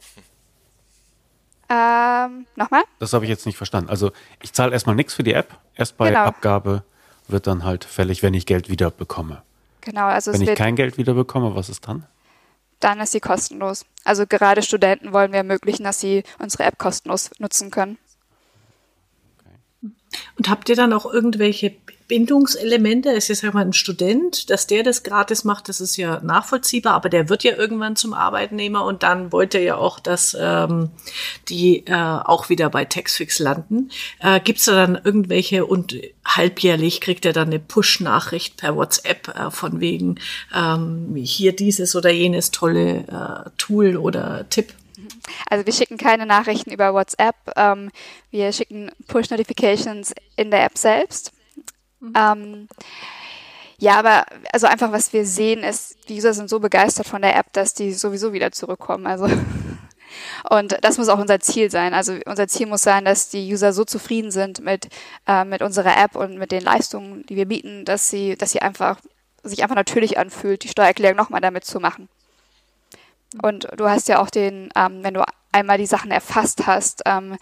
Ähm, nochmal? Das habe ich jetzt nicht verstanden. Also ich zahle erstmal nichts für die App. Erst bei genau. Abgabe wird dann halt fällig, wenn ich Geld wieder bekomme. Genau, also Wenn ich kein Geld wieder bekomme, was ist dann? Dann ist sie kostenlos. Also gerade Studenten wollen wir ermöglichen, dass sie unsere App kostenlos nutzen können. Und habt ihr dann auch irgendwelche Bindungselemente. Es ist ja mal ein Student, dass der das gratis macht, das ist ja nachvollziehbar, aber der wird ja irgendwann zum Arbeitnehmer und dann wollte er ja auch, dass ähm, die äh, auch wieder bei Taxfix landen. Äh, Gibt da dann irgendwelche und halbjährlich kriegt er dann eine Push-Nachricht per WhatsApp äh, von wegen ähm, hier dieses oder jenes tolle äh, Tool oder Tipp? Also wir schicken keine Nachrichten über WhatsApp. Ähm, wir schicken Push-Notifications in der App selbst. Mhm. Ähm, ja, aber also einfach, was wir sehen, ist, die User sind so begeistert von der App, dass die sowieso wieder zurückkommen. Also und das muss auch unser Ziel sein. Also unser Ziel muss sein, dass die User so zufrieden sind mit, äh, mit unserer App und mit den Leistungen, die wir bieten, dass sie, dass sie einfach sich einfach natürlich anfühlt, die Steuererklärung nochmal damit zu machen. Und du hast ja auch den, ähm, wenn du einmal die Sachen erfasst hast, ähm,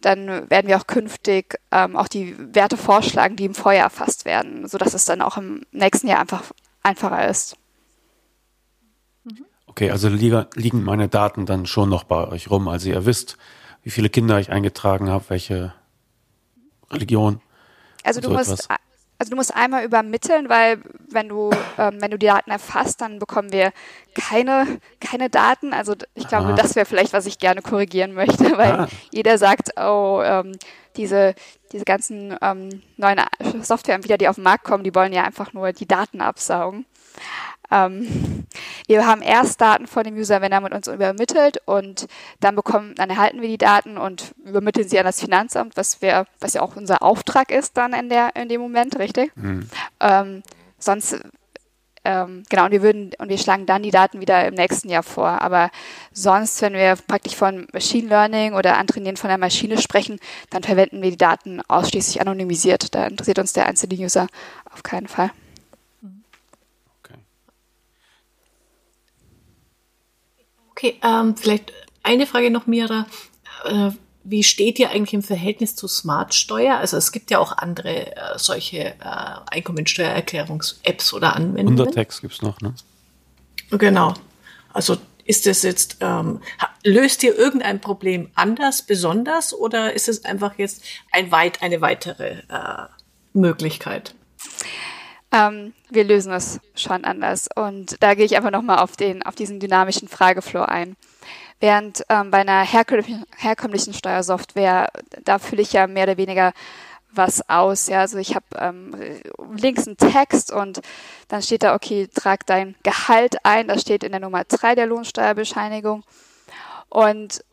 dann werden wir auch künftig ähm, auch die Werte vorschlagen, die im Vorjahr erfasst werden, sodass es dann auch im nächsten Jahr einfach einfacher ist. Okay, also liegen meine Daten dann schon noch bei euch rum. Also ihr wisst, wie viele Kinder ich eingetragen habe, welche Religion. Also du so musst etwas. Also du musst einmal übermitteln, weil wenn du, ähm, wenn du die Daten erfasst, dann bekommen wir keine, keine Daten. Also ich glaube, ah. das wäre vielleicht, was ich gerne korrigieren möchte, weil ah. jeder sagt, oh, ähm, diese, diese ganzen ähm, neuen Softwareanbieter, die auf den Markt kommen, die wollen ja einfach nur die Daten absaugen. Ähm, wir haben erst Daten von dem User, wenn er mit uns übermittelt und dann bekommen, dann erhalten wir die Daten und übermitteln sie an das Finanzamt, was wir, was ja auch unser Auftrag ist dann in der, in dem Moment, richtig? Mhm. Ähm, sonst ähm, genau, und wir würden, und wir schlagen dann die Daten wieder im nächsten Jahr vor. Aber sonst, wenn wir praktisch von Machine Learning oder Antrainieren von der Maschine sprechen, dann verwenden wir die Daten ausschließlich anonymisiert. Da interessiert uns der einzelne User auf keinen Fall. Okay, ähm, vielleicht eine Frage noch, Mira. Äh, wie steht ihr eigentlich im Verhältnis zu Smartsteuer? Also es gibt ja auch andere äh, solche äh, Einkommensteuererklärungs-Apps oder Anwendungen. Untertext gibt es noch, ne? Genau. Also ist es jetzt, ähm, löst ihr irgendein Problem anders, besonders, oder ist es einfach jetzt ein weit, eine weitere äh, Möglichkeit? Ähm, wir lösen es schon anders. Und da gehe ich einfach nochmal auf, auf diesen dynamischen Frageflow ein. Während ähm, bei einer herkömmlichen, herkömmlichen Steuersoftware, da fülle ich ja mehr oder weniger was aus. Ja, also ich habe ähm, links einen Text und dann steht da, okay, trag dein Gehalt ein. Das steht in der Nummer 3 der Lohnsteuerbescheinigung. Und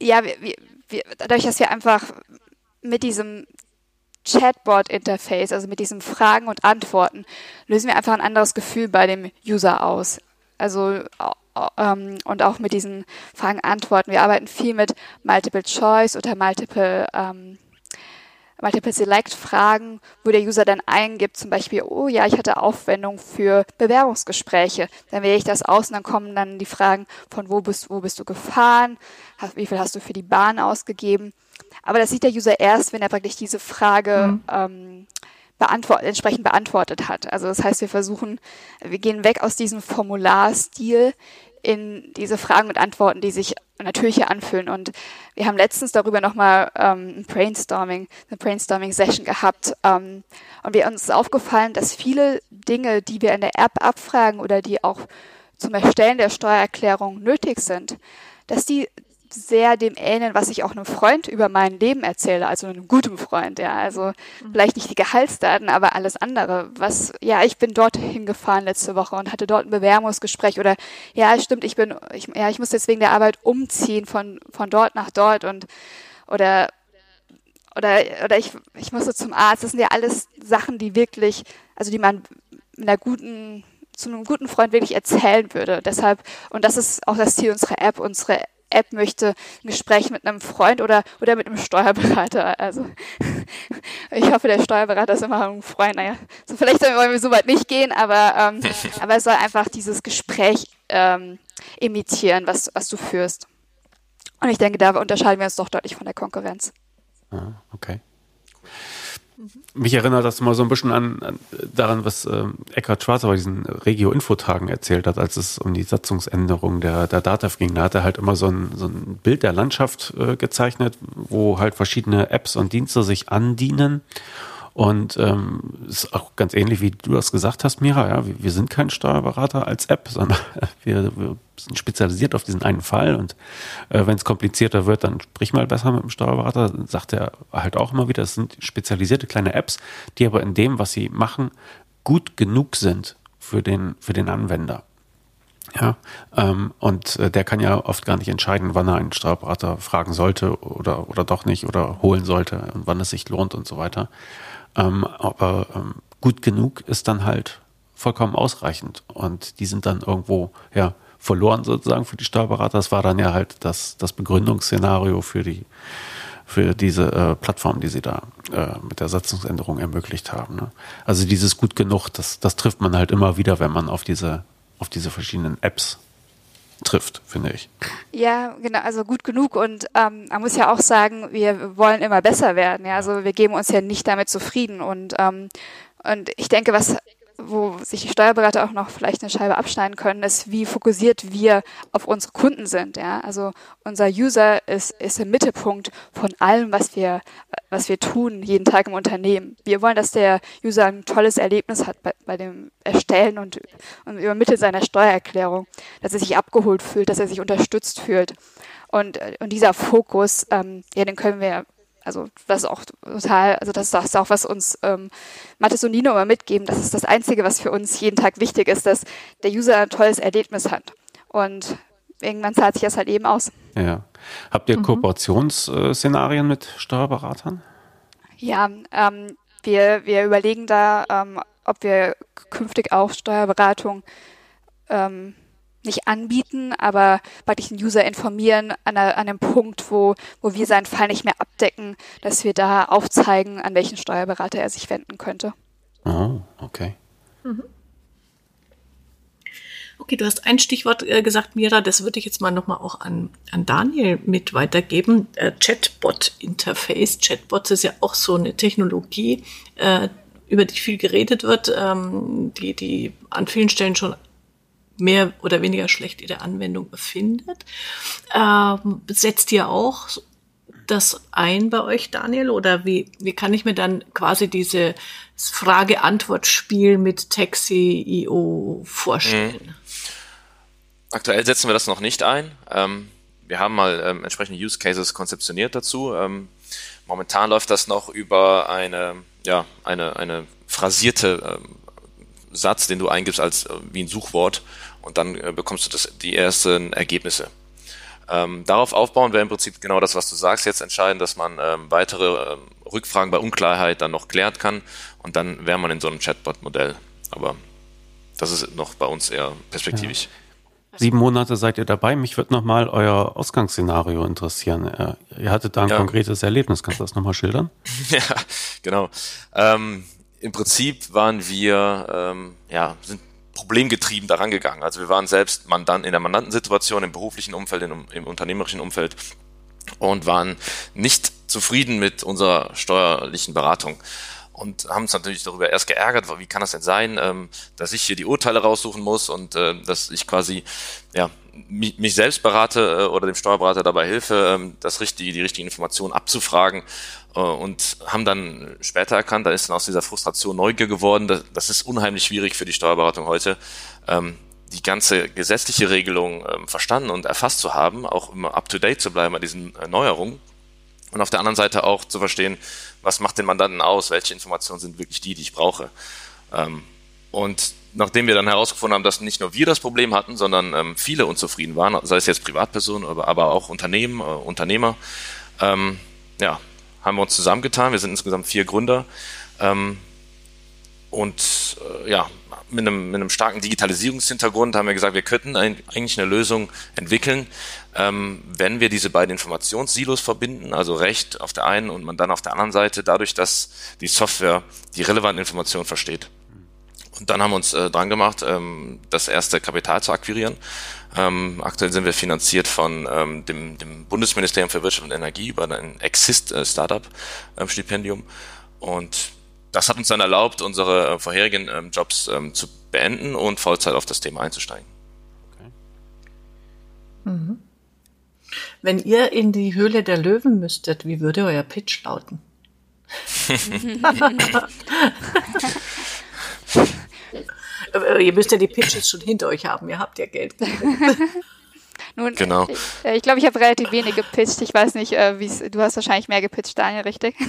ja, wir, wir, dadurch, dass wir einfach mit diesem Chatbot-Interface, also mit diesen Fragen und Antworten, lösen wir einfach ein anderes Gefühl bei dem User aus. Also ähm, und auch mit diesen Fragen, Antworten. Wir arbeiten viel mit Multiple Choice oder Multiple ähm, Multiple Select Fragen, wo der User dann eingibt, zum Beispiel, oh ja, ich hatte Aufwendung für Bewerbungsgespräche. Dann wähle ich das aus und dann kommen dann die Fragen von wo bist, wo bist du gefahren, wie viel hast du für die Bahn ausgegeben. Aber das sieht der User erst, wenn er praktisch diese Frage mhm. ähm, beantwort entsprechend beantwortet hat. Also das heißt, wir versuchen, wir gehen weg aus diesem Formularstil in diese Fragen und Antworten, die sich natürlicher anfühlen. Und wir haben letztens darüber nochmal ähm, ein Brainstorming, eine Brainstorming-Session gehabt. Ähm, und wir uns ist aufgefallen, dass viele Dinge, die wir in der App abfragen oder die auch zum Erstellen der Steuererklärung nötig sind, dass die sehr dem ähneln, was ich auch einem Freund über mein Leben erzähle, also einem guten Freund, ja. Also mhm. vielleicht nicht die Gehaltsdaten, aber alles andere. Was, ja, ich bin dort hingefahren letzte Woche und hatte dort ein Bewerbungsgespräch oder ja, stimmt, ich bin, ich, ja, ich muss jetzt wegen der Arbeit umziehen von, von dort nach dort und oder oder, oder ich, ich musste zum Arzt. Das sind ja alles Sachen, die wirklich, also die man mit einer guten, zu einem guten Freund wirklich erzählen würde. Deshalb, und das ist auch das Ziel unserer App. Unsere App möchte ein Gespräch mit einem Freund oder, oder mit einem Steuerberater. Also ich hoffe, der Steuerberater ist immer ein Freund. Naja, so vielleicht wollen wir so weit nicht gehen, aber, ähm, aber es soll einfach dieses Gespräch ähm, imitieren, was, was du führst. Und ich denke, da unterscheiden wir uns doch deutlich von der Konkurrenz. Ah, okay. Mich erinnert das mal so ein bisschen an, an daran, was äh, Eckhard Schwarzer bei diesen Regio-Info-Tagen erzählt hat, als es um die Satzungsänderung der, der DATEV ging. Da hat er halt immer so ein, so ein Bild der Landschaft äh, gezeichnet, wo halt verschiedene Apps und Dienste sich andienen Und ähm, ist auch ganz ähnlich, wie du das gesagt hast, Mira. Ja, wir, wir sind kein Steuerberater als App, sondern wir, wir sind spezialisiert auf diesen einen Fall. Und äh, wenn es komplizierter wird, dann sprich mal besser mit dem Steuerberater. Sagt er halt auch immer wieder, das sind spezialisierte kleine Apps, die aber in dem, was sie machen, gut genug sind für den, für den Anwender. Ja, ähm, und äh, der kann ja oft gar nicht entscheiden, wann er einen Steuerberater fragen sollte oder, oder doch nicht oder holen sollte und wann es sich lohnt und so weiter. Ähm, aber ähm, gut genug ist dann halt vollkommen ausreichend und die sind dann irgendwo ja verloren sozusagen für die Steuerberater. Das war dann ja halt das, das Begründungsszenario für die für diese äh, Plattform, die sie da äh, mit der Satzungsänderung ermöglicht haben. Ne? Also dieses gut genug, das, das trifft man halt immer wieder, wenn man auf diese auf diese verschiedenen Apps trifft, finde ich. Ja, genau, also gut genug und ähm, man muss ja auch sagen, wir wollen immer besser werden. Ja, also wir geben uns ja nicht damit zufrieden und ähm, und ich denke, was wo sich die Steuerberater auch noch vielleicht eine Scheibe abschneiden können, ist, wie fokussiert wir auf unsere Kunden sind. Ja? Also unser User ist, ist im Mittelpunkt von allem, was wir, was wir tun, jeden Tag im Unternehmen. Wir wollen, dass der User ein tolles Erlebnis hat bei, bei dem Erstellen und, und übermittelt seiner Steuererklärung, dass er sich abgeholt fühlt, dass er sich unterstützt fühlt. Und, und dieser Fokus, ähm, ja, den können wir also das ist auch total, also das ist auch was uns ähm, Mathis und Nino immer mitgeben. Das ist das Einzige, was für uns jeden Tag wichtig ist, dass der User ein tolles Erlebnis hat. Und irgendwann zahlt sich das halt eben aus. Ja. Habt ihr mhm. Kooperationsszenarien mit Steuerberatern? Ja, ähm, wir, wir überlegen da, ähm, ob wir künftig auch Steuerberatung ähm, nicht anbieten, aber praktisch den User informieren an, einer, an einem Punkt, wo, wo wir seinen Fall nicht mehr abdecken, dass wir da aufzeigen, an welchen Steuerberater er sich wenden könnte. Oh, okay. Mhm. Okay, du hast ein Stichwort äh, gesagt, Mira, das würde ich jetzt mal nochmal auch an, an Daniel mit weitergeben. Äh, Chatbot-Interface. Chatbots ist ja auch so eine Technologie, äh, über die viel geredet wird, ähm, die, die an vielen Stellen schon mehr oder weniger schlecht ihre Anwendung befindet. Ähm, setzt ihr auch das ein bei euch, Daniel? Oder wie, wie kann ich mir dann quasi diese Frage-Antwort-Spiel mit Taxi.io vorstellen? Mhm. Aktuell setzen wir das noch nicht ein. Ähm, wir haben mal ähm, entsprechende Use Cases konzeptioniert dazu. Ähm, momentan läuft das noch über eine, ja, eine, eine phrasierte ähm, Satz, den du eingibst als äh, wie ein Suchwort und dann äh, bekommst du das, die ersten Ergebnisse. Ähm, darauf aufbauen wäre im Prinzip genau das, was du sagst, jetzt entscheiden, dass man ähm, weitere ähm, Rückfragen bei Unklarheit dann noch klären kann und dann wäre man in so einem Chatbot-Modell. Aber das ist noch bei uns eher perspektivisch. Ja. Sieben Monate seid ihr dabei. Mich würde nochmal euer Ausgangsszenario interessieren. Äh, ihr hattet da ein ja. konkretes Erlebnis. Kannst du das nochmal schildern? ja, genau. Ähm, Im Prinzip waren wir, ähm, ja, sind problemgetrieben daran gegangen. Also wir waren selbst Mandant in der Mandantensituation, im beruflichen Umfeld, im, im unternehmerischen Umfeld und waren nicht zufrieden mit unserer steuerlichen Beratung und haben uns natürlich darüber erst geärgert, wie kann das denn sein, ähm, dass ich hier die Urteile raussuchen muss und äh, dass ich quasi ja mich, selbst berate äh, oder dem Steuerberater dabei helfe, ähm, das richtige, die richtigen Informationen abzufragen und haben dann später erkannt, da ist dann aus dieser Frustration Neugier geworden. Das, das ist unheimlich schwierig für die Steuerberatung heute, ähm, die ganze gesetzliche Regelung ähm, verstanden und erfasst zu haben, auch immer up to date zu bleiben bei diesen äh, Neuerungen. Und auf der anderen Seite auch zu verstehen, was macht den Mandanten aus, welche Informationen sind wirklich die, die ich brauche. Ähm, und nachdem wir dann herausgefunden haben, dass nicht nur wir das Problem hatten, sondern ähm, viele unzufrieden waren, sei es jetzt Privatpersonen, aber, aber auch Unternehmen, äh, Unternehmer, ähm, ja, haben wir uns zusammengetan. Wir sind insgesamt vier Gründer. Ähm, und äh, ja, mit einem, mit einem starken Digitalisierungshintergrund haben wir gesagt, wir könnten ein, eigentlich eine Lösung entwickeln, ähm, wenn wir diese beiden Informationssilos verbinden, also Recht auf der einen und man dann auf der anderen Seite, dadurch, dass die Software die relevanten Informationen versteht. Und dann haben wir uns äh, dran gemacht, ähm, das erste Kapital zu akquirieren. Ähm, aktuell sind wir finanziert von ähm, dem, dem Bundesministerium für Wirtschaft und Energie über ein Exist äh, Startup ähm, Stipendium. Und das hat uns dann erlaubt, unsere äh, vorherigen ähm, Jobs ähm, zu beenden und Vollzeit auf das Thema einzusteigen. Okay. Mhm. Wenn ihr in die Höhle der Löwen müsstet, wie würde euer Pitch lauten? Äh, ihr müsst ja die Pitches schon hinter euch haben. Ihr habt ja Geld. Nun, Genau. Ich glaube, ich, glaub, ich habe relativ wenig gepitcht. Ich weiß nicht, äh, du hast wahrscheinlich mehr gepitcht, Daniel, richtig?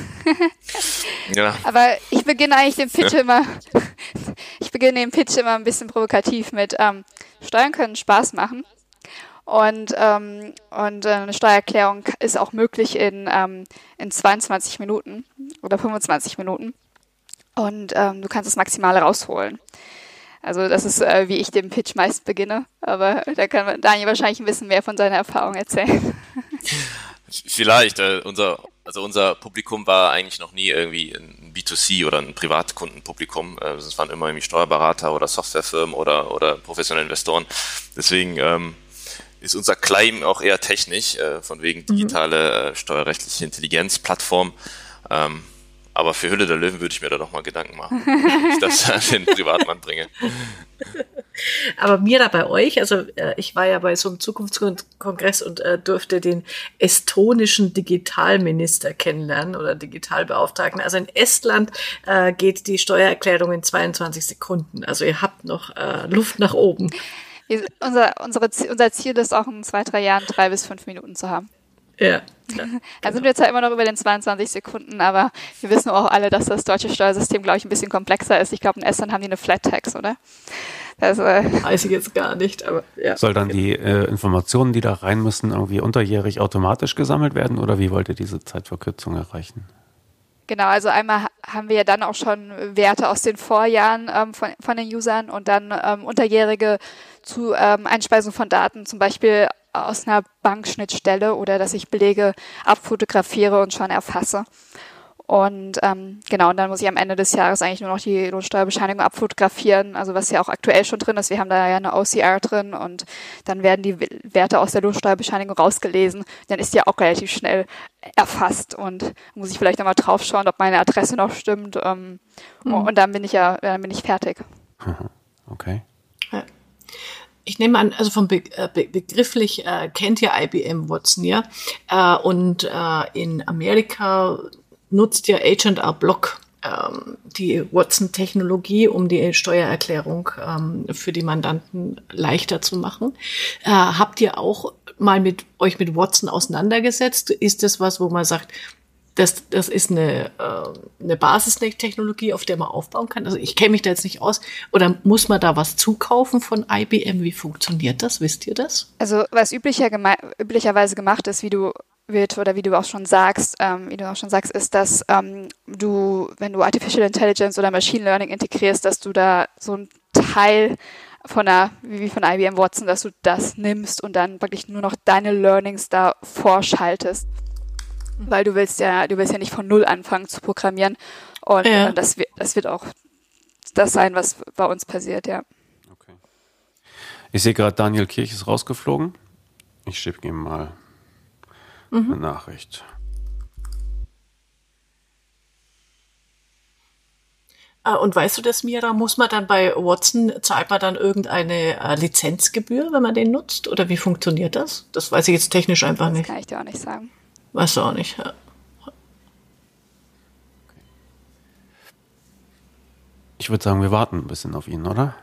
Ja, Aber ich beginne eigentlich den Pitch immer, ich beginne den Pitch immer ein bisschen provokativ mit ähm, Steuern können Spaß machen. Und, ähm, und äh, eine Steuererklärung ist auch möglich in, ähm, in 22 Minuten oder 25 Minuten. Und ähm, du kannst das Maximale rausholen. Also das ist, äh, wie ich den Pitch meist beginne. Aber da kann Daniel wahrscheinlich ein bisschen mehr von seiner Erfahrung erzählen. vielleicht. Äh, unser, also unser Publikum war eigentlich noch nie irgendwie ein B2C oder ein Privatkundenpublikum. Äh, Es waren immer irgendwie Steuerberater oder Softwarefirmen oder, oder professionelle Investoren. Deswegen ähm, ist unser Claim auch eher technisch, äh, von wegen digitale äh, steuerrechtliche Intelligenzplattform. Ähm, aber für Hülle der Löwen würde ich mir da doch mal Gedanken machen, wie ich das an den Privatmann bringe. Aber Mira, bei euch, also äh, ich war ja bei so einem Zukunftskongress und äh, durfte den estonischen Digitalminister kennenlernen oder Digitalbeauftragten. Also in Estland äh, geht die Steuererklärung in 22 Sekunden. Also ihr habt noch äh, Luft nach oben. Wir, unser, unsere, unser Ziel ist auch in zwei, drei Jahren drei bis fünf Minuten zu haben. Ja. Da sind wir zwar immer noch über den 22 Sekunden, aber wir wissen auch alle, dass das deutsche Steuersystem, glaube ich, ein bisschen komplexer ist. Ich glaube, in Estland haben die eine Flat Tax, oder? Das, äh, Weiß ich jetzt gar nicht, aber ja. Soll dann die äh, Informationen, die da rein müssen, irgendwie unterjährig automatisch gesammelt werden oder wie wollt ihr diese Zeitverkürzung erreichen? Genau, also einmal ha- haben wir ja dann auch schon Werte aus den Vorjahren ähm, von, von den Usern und dann ähm, unterjährige zu ähm, Einspeisung von Daten, zum Beispiel aus einer Bankschnittstelle oder dass ich Belege abfotografiere und schon erfasse. Und ähm, genau, und dann muss ich am Ende des Jahres eigentlich nur noch die Lohnsteuerbescheinigung abfotografieren, also was ja auch aktuell schon drin ist. Wir haben da ja eine OCR drin und dann werden die Werte aus der Lohnsteuerbescheinigung rausgelesen. Dann ist die auch relativ schnell erfasst und muss ich vielleicht nochmal drauf schauen, ob meine Adresse noch stimmt. Ähm, Und dann bin ich ja, dann bin ich fertig. Okay. Ja. Ich nehme an, also vom Be äh, Be begrifflich äh, kennt ja IBM Watson ja äh, und äh, in Amerika nutzt ja H&R Block ähm, die Watson-Technologie, um die Steuererklärung ähm, für die Mandanten leichter zu machen. Äh, habt ihr auch mal mit euch mit Watson auseinandergesetzt? Ist das was, wo man sagt, das, das ist eine, äh, eine Basistechnologie, auf der man aufbauen kann. Also ich kenne mich da jetzt nicht aus. Oder muss man da was zukaufen von IBM? Wie funktioniert das? Wisst ihr das? Also was üblicher üblicherweise gemacht ist, wie du wird oder wie du auch schon sagst, ähm, wie du auch schon sagst, ist, dass ähm, du, wenn du Artificial Intelligence oder Machine Learning integrierst, dass du da so ein Teil von einer, wie von IBM Watson, dass du das nimmst und dann wirklich nur noch deine Learnings da vorschaltest. Weil du willst ja, du willst ja nicht von null anfangen zu programmieren. Und Ja. äh, das, wird, das wird auch das sein, was bei uns passiert, ja. okay. Ich sehe gerade, Daniel Kirch ist rausgeflogen. Ich schicke ihm mal eine Nachricht. Äh, und weißt du das, Mira? Muss man dann bei Watson, zahlt man dann irgendeine äh, Lizenzgebühr, wenn man den nutzt? Oder wie funktioniert das? Das weiß ich jetzt technisch einfach Das nicht. kann ich dir auch nicht sagen. Weißt du auch nicht. Ja. Ich würde sagen, wir warten ein bisschen auf ihn, oder?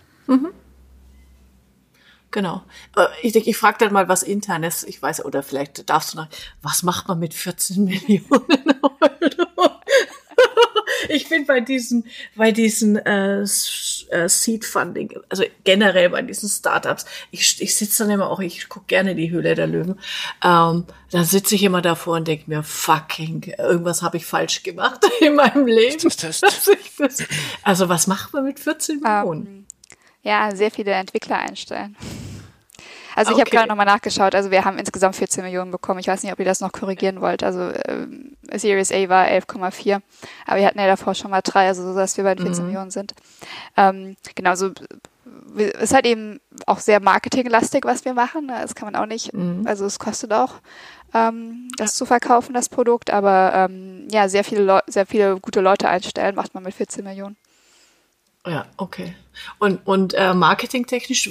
Genau. Äh, Ich, ich frage dann mal was Internes. Ich weiß, oder vielleicht darfst du noch, was macht man mit 14 Millionen Euro? Ich bin bei diesen, bei diesen äh, äh, Seed Funding, also generell bei diesen Startups, ich, ich sitze dann immer auch, ich gucke gerne die Höhle der Löwen, ähm, da sitze ich immer davor und denke mir, fucking, irgendwas habe ich falsch gemacht in meinem Leben. Das das. das, also was macht man mit 14 Ah, Millionen? Ja, sehr viele Entwickler einstellen. Also ich habe Okay. gerade nochmal nachgeschaut, also wir haben insgesamt 14 Millionen bekommen. Ich weiß nicht, ob ihr das noch korrigieren wollt. Also ähm, Series A war 11,4, aber wir hatten ja davor schon mal drei, also so, dass wir bei 14 Millionen sind. Ähm, genau, so ist halt eben auch sehr marketinglastig, was wir machen. ne? Das kann man auch nicht, also es kostet auch, ähm, das zu verkaufen, das Produkt, aber ähm, ja, sehr viele, Leu sehr viele gute Leute einstellen, macht man mit 14 Millionen. Ja, okay. Und, und äh, marketingtechnisch,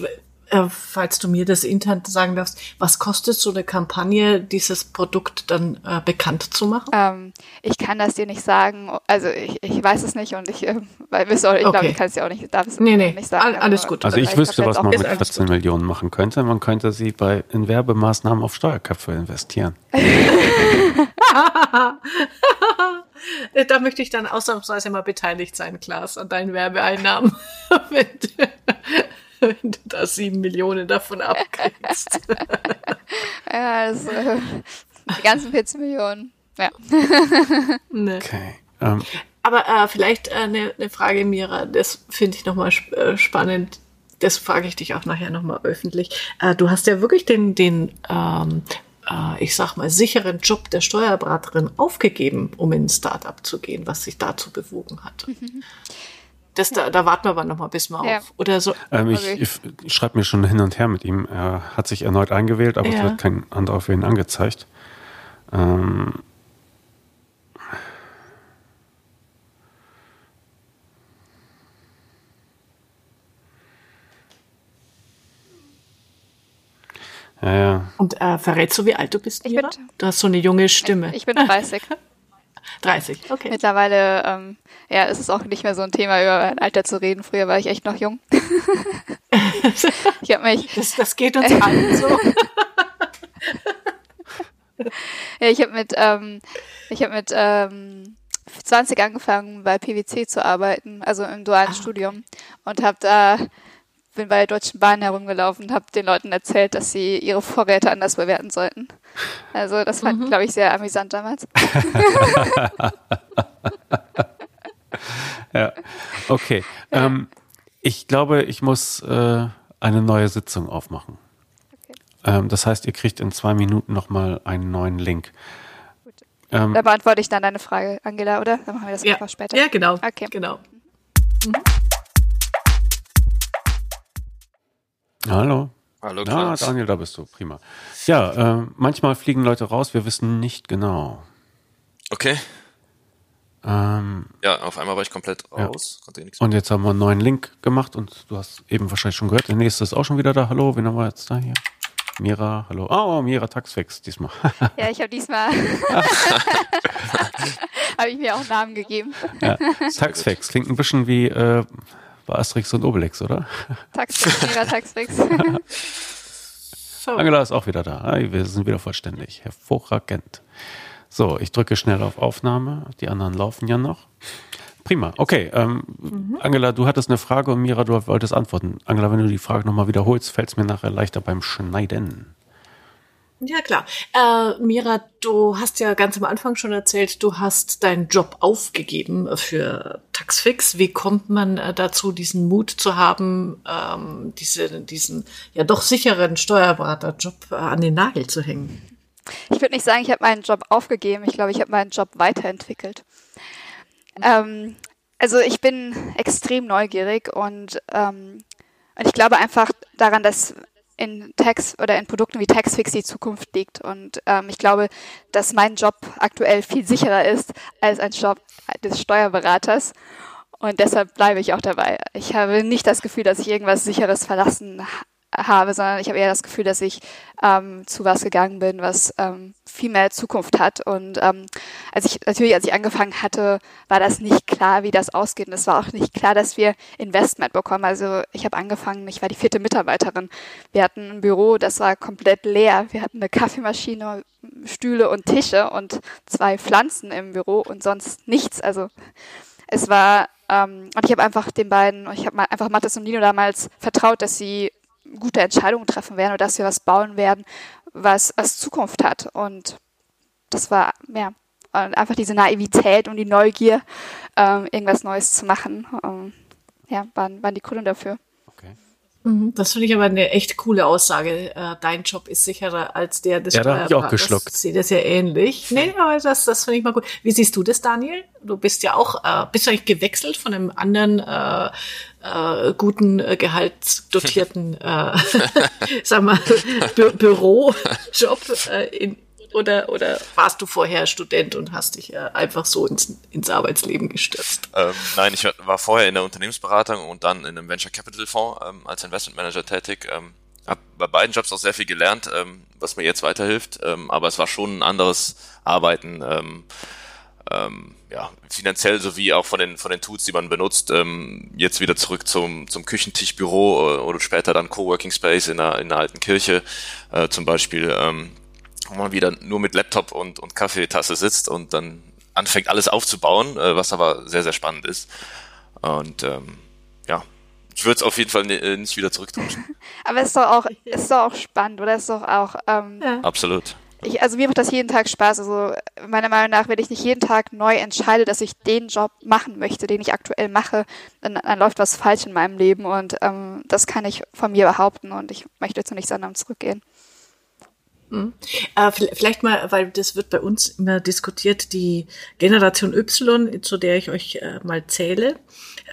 äh, falls du mir das intern sagen darfst, was kostet so eine Kampagne, dieses Produkt dann äh, bekannt zu machen? Ähm, ich kann das dir nicht sagen. Also ich, ich weiß es nicht und ich, äh, weil ich okay. glaube, ich kann es dir auch nicht, darf es nee, nee. nicht sagen. alles gut. Also ich wüsste, was man mit 14 Millionen machen könnte. Man könnte sie bei in Werbemaßnahmen auf Steuerköpfe investieren. da möchte ich dann ausnahmsweise mal beteiligt sein, Klaas, an deinen Werbeeinnahmen. wenn du da sieben Millionen davon abkriegst. ja, also die ganzen 14 Millionen. Ja. Ne. Okay. Um. Aber äh, vielleicht eine äh, ne Frage, Mira, das finde ich nochmal sp äh, spannend. Das frage ich dich auch nachher nochmal öffentlich. Äh, du hast ja wirklich den, den ähm, äh, ich sag mal, sicheren Job der Steuerberaterin aufgegeben, um in ein Startup zu gehen, was sich dazu bewogen hat. Mhm. Das, da, da warten wir aber noch mal bis mal ja. auf. Oder so. Ähm, ich, ich, ich schreibe mir schon hin und her mit ihm. Er hat sich erneut eingewählt, aber ja. es wird kein anderer für ihn angezeigt. Ähm, Ja, ja. Und äh, verrätst du, wie alt du bist, Mira? Du hast so eine junge Stimme. Ich, ich bin 30. 30, okay. Mittlerweile ähm, ja, ist es auch nicht mehr so ein Thema, über mein Alter zu reden. Früher war ich echt noch jung. ich habe mich. Das, das geht uns allen so. ja, ich habe mit, ähm, ich habe mit ähm, 20 angefangen bei PwC zu arbeiten, also im dualen ah. Studium und habe da bin bei der Deutschen Bahn herumgelaufen und habe den Leuten erzählt, dass sie ihre Vorräte anders bewerten sollten. Also das fand, mhm. glaube ich, sehr amüsant damals. ja, okay. Ähm, ich glaube, ich muss äh, eine neue Sitzung aufmachen. Okay. Ähm, das heißt, ihr kriegt in zwei Minuten nochmal einen neuen Link. Ähm, da beantworte ich dann deine Frage, Angela, oder? Dann machen wir das ja. einfach später. Ja, genau. Okay. genau. Mhm. Hallo. Hallo, Klaus. Ja, Daniel, da bist du. Prima. Ja, äh, manchmal fliegen Leute raus, wir wissen nicht genau. Okay. Ähm, ja, auf einmal war ich komplett raus. Ja. Und jetzt haben wir einen neuen Link gemacht und du hast eben wahrscheinlich schon gehört, der nächste ist auch schon wieder da. Hallo, wen haben wir jetzt da hier? Mira, hallo. Oh, Mira Taxfix diesmal. ja, ich habe diesmal habe ich mir auch Namen gegeben. ja, Taxfix klingt ein bisschen wie äh, bei Asterix und Obelix, oder? Taxfix, Mira Taxfix. so. Angela ist auch wieder da. Wir sind wieder vollständig. Hervorragend. So, ich drücke schnell auf Aufnahme. Die anderen laufen ja noch. Prima. Okay, ähm, mhm. Angela, du hattest eine Frage und Mira, du wolltest antworten. Angela, wenn du die Frage nochmal wiederholst, fällt es mir nachher leichter beim Schneiden. Ja, klar. Äh, Mira, du hast ja ganz am Anfang schon erzählt, du hast deinen Job aufgegeben für Taxfix. Wie kommt man äh, dazu, diesen Mut zu haben, ähm, diese, diesen ja doch sicheren Steuerberaterjob äh, an den Nagel zu hängen? Ich würde nicht sagen, ich habe meinen Job aufgegeben. Ich glaube, ich habe meinen Job weiterentwickelt. Ähm, also ich bin extrem neugierig und, ähm, und ich glaube einfach daran, dass in Tax oder in Produkten wie Taxfix die Zukunft liegt. Und ähm, ich glaube, dass mein Job aktuell viel sicherer ist als ein Job des Steuerberaters. Und deshalb bleibe ich auch dabei. Ich habe nicht das Gefühl, dass ich irgendwas Sicheres verlassen habe, sondern ich habe eher das Gefühl, dass ich ähm, zu was gegangen bin, was ähm, viel mehr Zukunft hat. Und ähm, als ich natürlich, als ich angefangen hatte, war das nicht klar, wie das ausgeht. Und es war auch nicht klar, dass wir Investment bekommen. Also ich habe angefangen, ich war die vierte Mitarbeiterin. Wir hatten ein Büro, das war komplett leer. Wir hatten eine Kaffeemaschine, Stühle und Tische und zwei Pflanzen im Büro und sonst nichts. Also es war ähm, und ich habe einfach den beiden, ich habe einfach Mathis und Nino damals vertraut, dass sie gute Entscheidungen treffen werden und dass wir was bauen werden, was, was Zukunft hat. Und das war, ja, einfach diese Naivität und die Neugier, ähm, irgendwas Neues zu machen, ähm, ja, waren, waren die Gründe dafür. Mhm. Das finde ich aber eine echt coole Aussage. Äh, dein Job ist sicherer als der des Ja, da habe ich auch geschluckt. Ich sehe das ja ähnlich. Nee, aber das, das finde ich mal gut. Wie siehst du das, Daniel? Du bist ja auch, äh, bist du eigentlich gewechselt von einem anderen äh, äh, guten, äh, gehaltsdotierten, äh, sag mal, Bü Bürojob äh, in Oder, oder warst du vorher Student und hast dich äh, einfach so ins, ins Arbeitsleben gestürzt? Ähm, nein, ich war vorher in der Unternehmensberatung und dann in einem Venture Capital Fonds ähm, als Investment Manager tätig. Ähm, habe bei beiden Jobs auch sehr viel gelernt, ähm, was mir jetzt weiterhilft. Ähm, aber es war schon ein anderes Arbeiten. Ähm, ja, finanziell sowie auch von den von den Tools, die man benutzt, ähm, jetzt wieder zurück zum zum Küchentischbüro äh, oder später dann Coworking Space in einer, in einer alten Kirche äh, zum Beispiel, ähm, wo man wieder nur mit Laptop und und Kaffeetasse sitzt und dann anfängt alles aufzubauen, äh, was aber sehr sehr spannend ist und ähm, ja, ich würde es auf jeden Fall äh, nicht wieder zurücktauschen. aber es ist doch auch ist doch auch spannend oder ist doch auch ähm, ja. absolut ich, also mir macht das jeden Tag Spaß. Also meiner Meinung nach, wenn ich nicht jeden Tag neu entscheide, dass ich den Job machen möchte, den ich aktuell mache, dann, dann läuft was falsch in meinem Leben und ähm, das kann ich von mir behaupten und ich möchte zu nichts anderem zurückgehen. Mhm. Äh, vielleicht mal, weil das wird bei uns immer diskutiert, die Generation Y, zu der ich euch äh, mal zähle,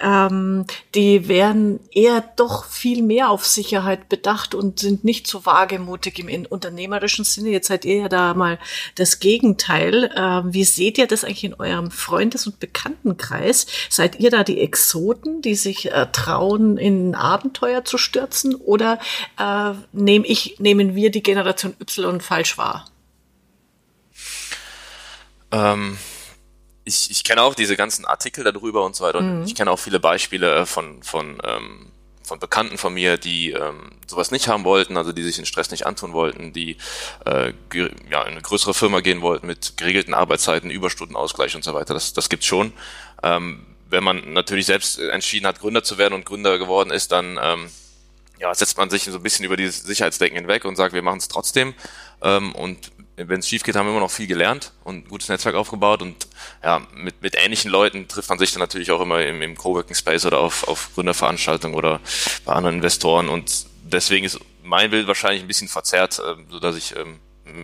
ähm, die werden eher doch viel mehr auf Sicherheit bedacht und sind nicht so wagemutig im unternehmerischen Sinne. Jetzt seid ihr ja da mal das Gegenteil. Ähm, wie seht ihr das eigentlich in eurem Freundes- und Bekanntenkreis? Seid ihr da die Exoten, die sich äh, trauen, in Abenteuer zu stürzen? Oder äh, nehm ich, nehmen wir die Generation Y falsch wahr? Ähm ich, ich kenne auch diese ganzen Artikel darüber und so weiter. Und mhm. ich kenne auch viele Beispiele von, von, ähm, von Bekannten von mir, die ähm, sowas nicht haben wollten, also die sich den Stress nicht antun wollten, die äh, ja, in eine größere Firma gehen wollten mit geregelten Arbeitszeiten, Überstundenausgleich und so weiter. Das, das gibt's schon. Ähm, wenn man natürlich selbst entschieden hat, Gründer zu werden und Gründer geworden ist, dann ähm, ja, setzt man sich so ein bisschen über dieses Sicherheitsdenken hinweg und sagt, wir machen es trotzdem. Ähm, und wenn es schief geht, haben wir immer noch viel gelernt und ein gutes Netzwerk aufgebaut und ja, mit, mit ähnlichen Leuten trifft man sich dann natürlich auch immer im, im Coworking Space oder auf, auf Gründerveranstaltungen oder bei anderen Investoren und deswegen ist mein Bild wahrscheinlich ein bisschen verzerrt, äh, so dass ich ähm,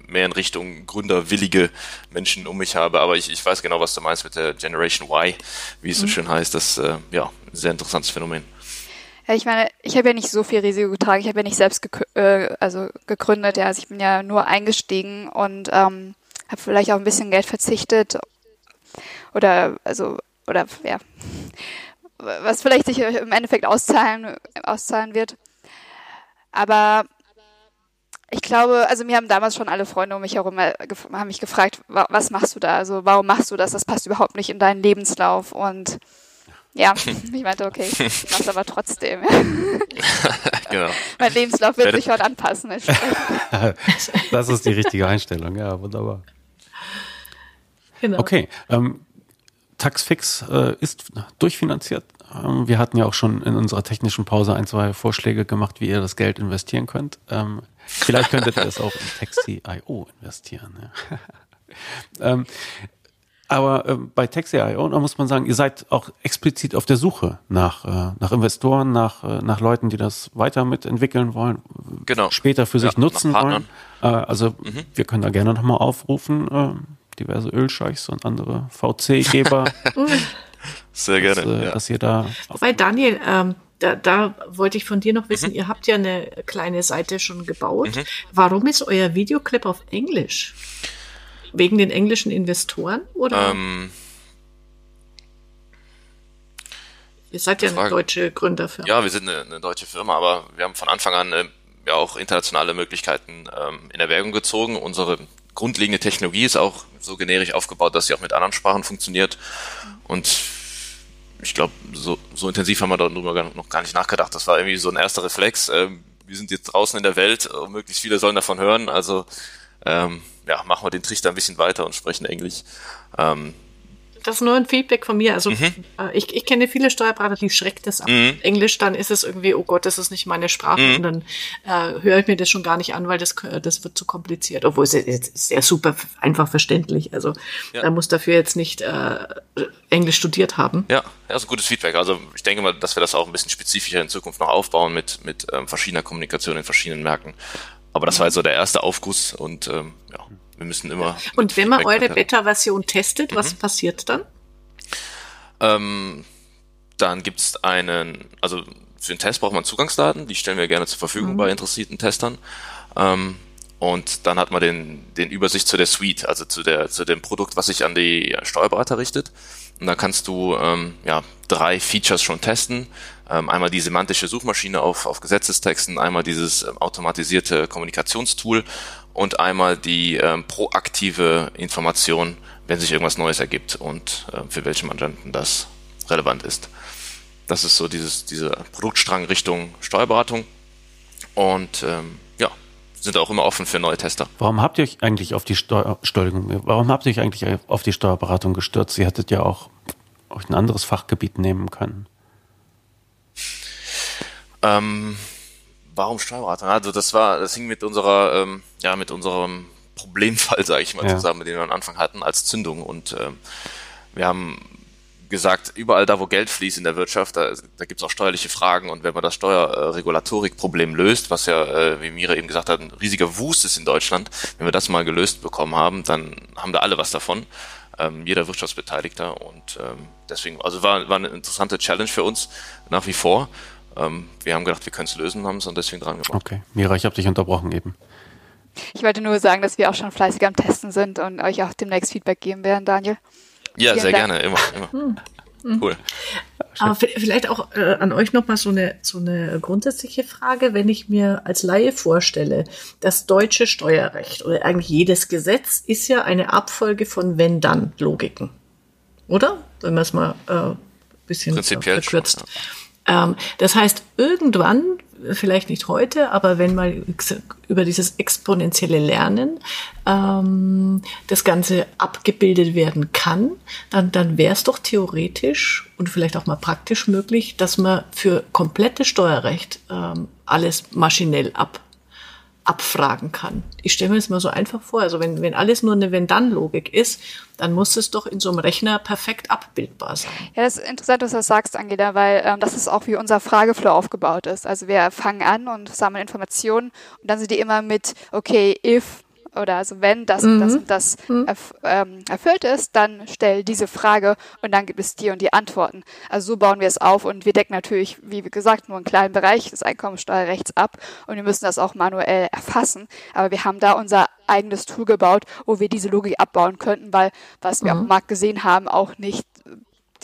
mehr in Richtung gründerwillige Menschen um mich habe, aber ich, ich weiß genau, was du meinst mit der Generation Y, wie es so mhm. schön heißt, das äh, ja, ein sehr interessantes Phänomen. Ich meine, ich habe ja nicht so viel Risiko getragen. Ich habe ja nicht selbst äh, also gegründet. Ja, also ich bin ja nur eingestiegen und ähm, habe vielleicht auch ein bisschen Geld verzichtet oder also oder ja, was vielleicht sich im Endeffekt auszahlen auszahlen wird. Aber ich glaube, also mir haben damals schon alle Freunde um mich herum äh, haben mich gefragt, was machst du da? Also warum machst du das? Das passt überhaupt nicht in deinen Lebenslauf und ja, ich meinte, okay, ich mach's aber trotzdem. genau. Mein Lebenslauf wird sich heute anpassen. das ist die richtige Einstellung, ja, wunderbar. Genau. Okay, ähm, Taxfix äh, ist durchfinanziert. Ähm, wir hatten ja auch schon in unserer technischen Pause ein, zwei Vorschläge gemacht, wie ihr das Geld investieren könnt. Ähm, vielleicht könntet ihr es auch in Taxi.io investieren. Ja. ähm, aber äh, bei Taxi.io, da muss man sagen, ihr seid auch explizit auf der Suche nach, äh, nach Investoren, nach, äh, nach Leuten, die das weiter mitentwickeln wollen, genau. später für sich ja, nutzen wollen. Äh, also mhm. wir können da gerne nochmal aufrufen, äh, diverse Ölscheichs und andere VC-Geber. Sehr gerne. Dass, äh, ja. dass ihr da. Weil Daniel, ähm, da, da wollte ich von dir noch wissen, mhm. ihr habt ja eine kleine Seite schon gebaut. Mhm. Warum ist euer Videoclip auf Englisch? Wegen den englischen Investoren oder? Ähm, Ihr seid ja eine deutsche Gründerfirma. Ja, wir sind eine, eine, deutsche Firma, aber wir haben von Anfang an äh, ja auch internationale Möglichkeiten ähm, in Erwägung gezogen. Unsere grundlegende Technologie ist auch so generisch aufgebaut, dass sie auch mit anderen Sprachen funktioniert. Und ich glaube, so, so intensiv haben wir darüber noch gar nicht nachgedacht. Das war irgendwie so ein erster Reflex. Ähm, wir sind jetzt draußen in der Welt und möglichst viele sollen davon hören. Also ähm, ja, machen wir den Trichter ein bisschen weiter und sprechen Englisch. Ähm, das ist nur ein Feedback von mir. Also mhm. äh, ich, ich kenne viele Steuerberater, die schreckt das ab. Mhm. Englisch, dann ist es irgendwie, oh Gott, das ist nicht meine Sprache. Mhm. Und dann äh, höre ich mir das schon gar nicht an, weil das, das wird zu kompliziert. Obwohl es jetzt ist ja super einfach verständlich. Also ja. man muss dafür jetzt nicht äh, Englisch studiert haben. Ja, also gutes Feedback. Also ich denke mal, dass wir das auch ein bisschen spezifischer in Zukunft noch aufbauen mit, mit ähm, verschiedener Kommunikation in verschiedenen Märkten. Aber das war also der erste Aufguss und ähm, ja, wir müssen immer. Und wenn man eure Beta-Version testet, mhm. was passiert dann? Ähm, dann gibt es einen, also für den Test braucht man Zugangsdaten, die stellen wir gerne zur Verfügung mhm. bei interessierten Testern. Ähm, Und dann hat man den, den Übersicht zu der Suite, also zu, der, zu dem Produkt, was sich an die Steuerberater richtet. Und da kannst du ähm, ja, drei Features schon testen. Ähm, einmal die semantische Suchmaschine auf, auf Gesetzestexten, einmal dieses ähm, automatisierte Kommunikationstool und einmal die ähm, proaktive Information, wenn sich irgendwas Neues ergibt und äh, für welche Mandanten das relevant ist. Das ist so dieses, diese Produktstrang Richtung Steuerberatung. Und ähm, ja, sind auch immer offen für neue Tester. Warum habt ihr euch eigentlich auf die Steuer, warum habt ihr euch eigentlich auf die Steuerberatung gestürzt? Sie hättet ja auch euch ein anderes Fachgebiet nehmen können. Ähm, warum Steuerberatung? Also das war, das hing mit unserer, ähm, ja, mit unserem Problemfall, sage ich mal, ja. zusammen, den wir am Anfang hatten, als Zündung. Und ähm, wir haben gesagt, überall da, wo Geld fließt in der Wirtschaft, da, da gibt es auch steuerliche Fragen und wenn man das Steuerregulatorikproblem löst, was ja, äh, wie Mira eben gesagt hat, ein riesiger Wust ist in Deutschland, wenn wir das mal gelöst bekommen haben, dann haben da alle was davon, ähm, jeder Wirtschaftsbeteiligter und ähm, deswegen, also war, war eine interessante Challenge für uns nach wie vor. Ähm, wir haben gedacht, wir können es lösen, haben es und deswegen dran gemacht. Okay, Mira, ich habe dich unterbrochen eben. Ich wollte nur sagen, dass wir auch schon fleißig am Testen sind und euch auch demnächst Feedback geben werden, Daniel. Ja, sehr Dank. gerne, immer, immer. Hm. hm. Cool. Aber vielleicht auch äh, an euch nochmal so eine, so eine grundsätzliche Frage, wenn ich mir als Laie vorstelle, das deutsche Steuerrecht oder eigentlich jedes Gesetz ist ja eine Abfolge von Wenn-Dann-Logiken. Oder? Wenn man es mal äh, bisschen Prinzipiell verkürzt. Schon, ja. Ähm, das heißt, irgendwann vielleicht nicht heute, aber wenn mal über dieses exponentielle Lernen ähm, das Ganze abgebildet werden kann, dann, dann wäre es doch theoretisch und vielleicht auch mal praktisch möglich, dass man für komplettes Steuerrecht ähm, alles maschinell ab abfragen kann. Ich stelle mir das mal so einfach vor. Also wenn, wenn alles nur eine Wenn-Dann-Logik ist, dann muss es doch in so einem Rechner perfekt abbildbar sein. Ja, das ist interessant, dass du sagst, Angela, weil ähm, das ist auch wie unser Frageflow aufgebaut ist. Also wir fangen an und sammeln Informationen und dann sind die immer mit, okay, if, oder also wenn das mhm. und das und das mhm. erf ähm, erfüllt ist, dann stell diese Frage und dann gibt es die und die Antworten. Also so bauen wir es auf und wir decken natürlich, wie gesagt, nur einen kleinen Bereich des Einkommensteuerrechts ab und wir müssen das auch manuell erfassen. Aber wir haben da unser eigenes Tool gebaut, wo wir diese Logik abbauen könnten, weil was wir mhm. auf dem Markt gesehen haben, auch nicht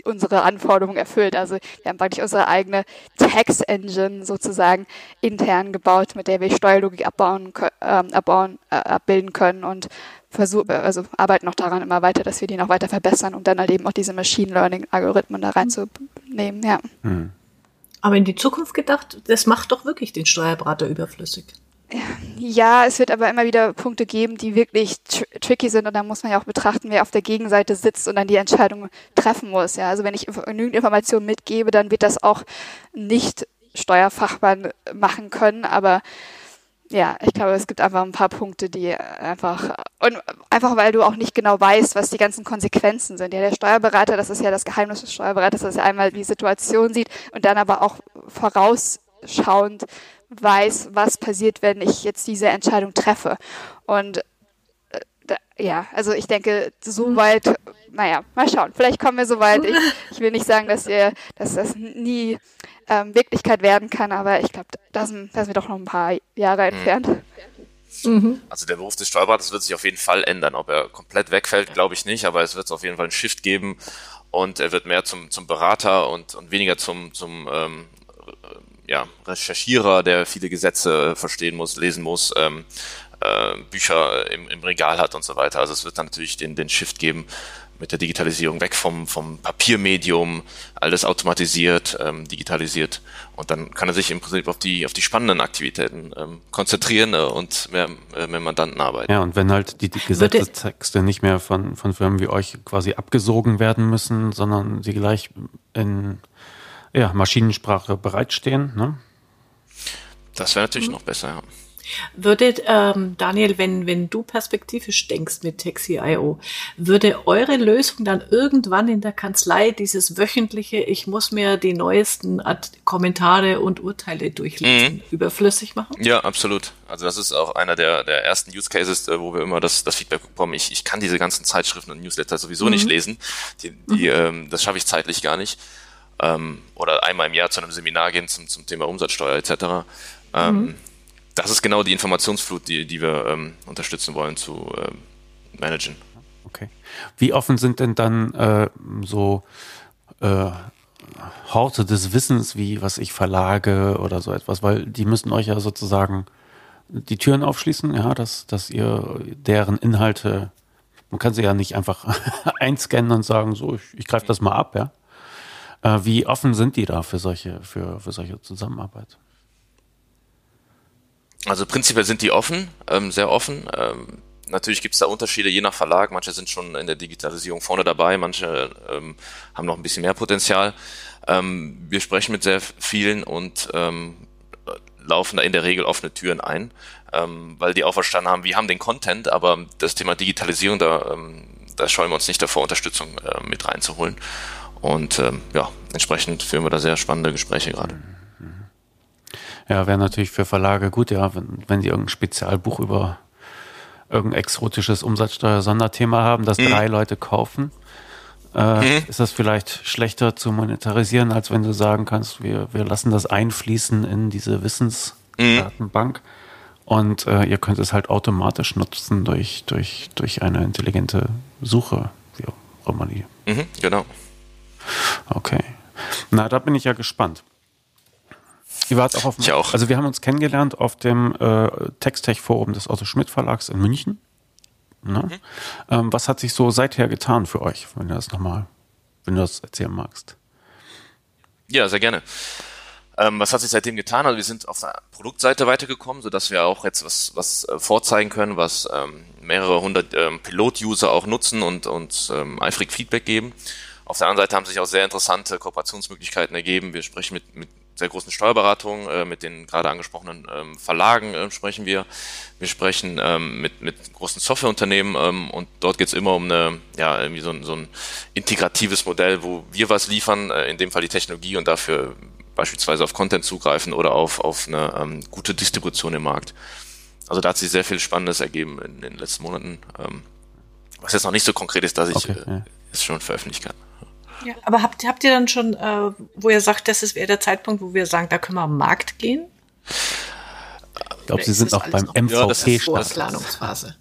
unsere Anforderungen erfüllt. Also wir haben praktisch unsere eigene Tax-Engine sozusagen intern gebaut, mit der wir Steuerlogik abbauen, äh, abbauen äh, abbilden können und versuchen, also arbeiten noch daran immer weiter, dass wir die noch weiter verbessern, um dann halt eben auch diese Machine Learning-Algorithmen da reinzunehmen. Ja. Hm. Aber in die Zukunft gedacht, das macht doch wirklich den Steuerberater überflüssig. Ja, es wird aber immer wieder Punkte geben, die wirklich tr tricky sind und da muss man ja auch betrachten, wer auf der Gegenseite sitzt und dann die Entscheidung treffen muss. Ja, also wenn ich genügend Informationen mitgebe, dann wird das auch nicht Steuerfachmann machen können, aber ja, ich glaube, es gibt einfach ein paar Punkte, die einfach und einfach weil du auch nicht genau weißt, was die ganzen Konsequenzen sind. Ja, der Steuerberater, das ist ja das Geheimnis des Steuerberaters, dass er einmal die Situation sieht und dann aber auch vorausschauend weiß, was passiert, wenn ich jetzt diese Entscheidung treffe. Und äh, da, ja, also ich denke, so mhm. weit, naja, mal schauen. Vielleicht kommen wir so weit. Ich, ich will nicht sagen, dass wir, dass das nie ähm, Wirklichkeit werden kann, aber ich glaube, da sind, da sind wir doch noch ein paar Jahre mhm. entfernt. Mhm. Also der Beruf des Steuerberaters wird sich auf jeden Fall ändern. Ob er komplett wegfällt, glaube ich nicht, aber es wird auf jeden Fall einen Shift geben und er wird mehr zum, zum Berater und, und weniger zum, zum ähm, ja, Recherchierer, der viele Gesetze äh, verstehen muss, lesen muss, ähm, äh, Bücher im, im Regal hat und so weiter. Also es wird dann natürlich den, den Shift geben mit der Digitalisierung weg vom, vom Papiermedium, alles automatisiert, ähm, digitalisiert und dann kann er sich im Prinzip auf die, auf die spannenden Aktivitäten ähm, konzentrieren äh, und mehr, äh, mehr Mandanten arbeiten. Ja, und wenn halt die, die Gesetzestexte nicht mehr von, von Firmen wie euch quasi abgesogen werden müssen, sondern sie gleich in ja, Maschinensprache bereitstehen. Ne? Das wäre natürlich mhm. noch besser, ja. Würde, ähm, Daniel, wenn, wenn du perspektivisch denkst mit Taxi.io, würde eure Lösung dann irgendwann in der Kanzlei dieses wöchentliche, ich muss mir die neuesten Ad Kommentare und Urteile durchlesen, mhm. überflüssig machen? Ja, absolut. Also das ist auch einer der, der ersten Use Cases, äh, wo wir immer das, das Feedback bekommen. Ich, ich kann diese ganzen Zeitschriften und Newsletter sowieso mhm. nicht lesen. Die, die, mhm. ähm, das schaffe ich zeitlich gar nicht ähm, oder einmal im Jahr zu einem Seminar gehen zum, zum Thema Umsatzsteuer etc. Ähm, mhm. das ist genau die Informationsflut, die, die wir ähm, unterstützen wollen zu ähm, managen. Okay. Wie offen sind denn dann äh, so äh, Horte des Wissens, wie was ich verlage oder so etwas, weil die müssen euch ja sozusagen die Türen aufschließen, ja, dass, dass ihr deren Inhalte, man kann sie ja nicht einfach einscannen und sagen, so, ich, ich greife das mal ab, ja. Äh, wie offen sind die da für solche, für, für solche Zusammenarbeit? Also prinzipiell sind die offen, ähm, sehr offen. Ähm, natürlich gibt es da Unterschiede je nach Verlag. Manche sind schon in der Digitalisierung vorne dabei, manche ähm, haben noch ein bisschen mehr Potenzial. Ähm, wir sprechen mit sehr vielen und ähm, laufen da in der Regel offene Türen ein, ähm, weil die auch verstanden haben, wir haben den Content, aber das Thema Digitalisierung, da, ähm, da scheuen wir uns nicht davor, Unterstützung äh, mit reinzuholen. Und ähm, ja, entsprechend führen wir da sehr spannende Gespräche gerade. Ja, wäre natürlich für Verlage gut, ja, wenn, wenn die irgendein Spezialbuch über irgendein exotisches Umsatzsteuer-Sonderthema haben, das mhm. drei Leute kaufen. Äh, mhm. Ist das vielleicht schlechter zu monetarisieren, als wenn du sagen kannst, wir, wir lassen das einfließen in diese Wissensdatenbank mhm. und äh, ihr könnt es halt automatisch nutzen durch, durch, durch eine intelligente Suche, wie auch immer die. Mhm, genau. Okay. Na, da bin ich ja gespannt. Ihr wart auch auf dem, ich auch. Also wir haben uns kennengelernt auf dem äh, Textech-Forum des Otto Schmidt Verlags in München. Mhm. Ähm, was hat sich so seither getan für euch, wenn du das nochmal, wenn du das erzählen magst? Ja, sehr gerne. Ähm, was hat sich seitdem getan? Also wir sind auf der Produktseite weitergekommen, sodass wir auch jetzt was, was äh, vorzeigen können, was ähm, mehrere hundert ähm, Pilot-User auch nutzen und uns ähm, eifrig Feedback geben. Auf der anderen Seite haben sich auch sehr interessante Kooperationsmöglichkeiten ergeben. Wir sprechen mit, mit sehr großen Steuerberatungen, äh, mit den gerade angesprochenen ähm, Verlagen äh, sprechen wir. Wir sprechen ähm, mit, mit großen Softwareunternehmen ähm, und dort geht es immer um eine, ja, irgendwie so ein, so ein integratives Modell, wo wir was liefern, äh, in dem Fall die Technologie und dafür beispielsweise auf Content zugreifen oder auf, auf eine ähm, gute Distribution im Markt. Also da hat sich sehr viel Spannendes ergeben in, in den letzten Monaten. Ähm, was jetzt noch nicht so konkret ist, dass ich okay, äh, ja. es schon veröffentlichen kann. Ja, aber habt, habt ihr dann schon, äh, wo ihr sagt, das wäre der Zeitpunkt, wo wir sagen, da können wir am Markt gehen? Ich glaube, Sie sind noch beim MVP ja, Planungsphase.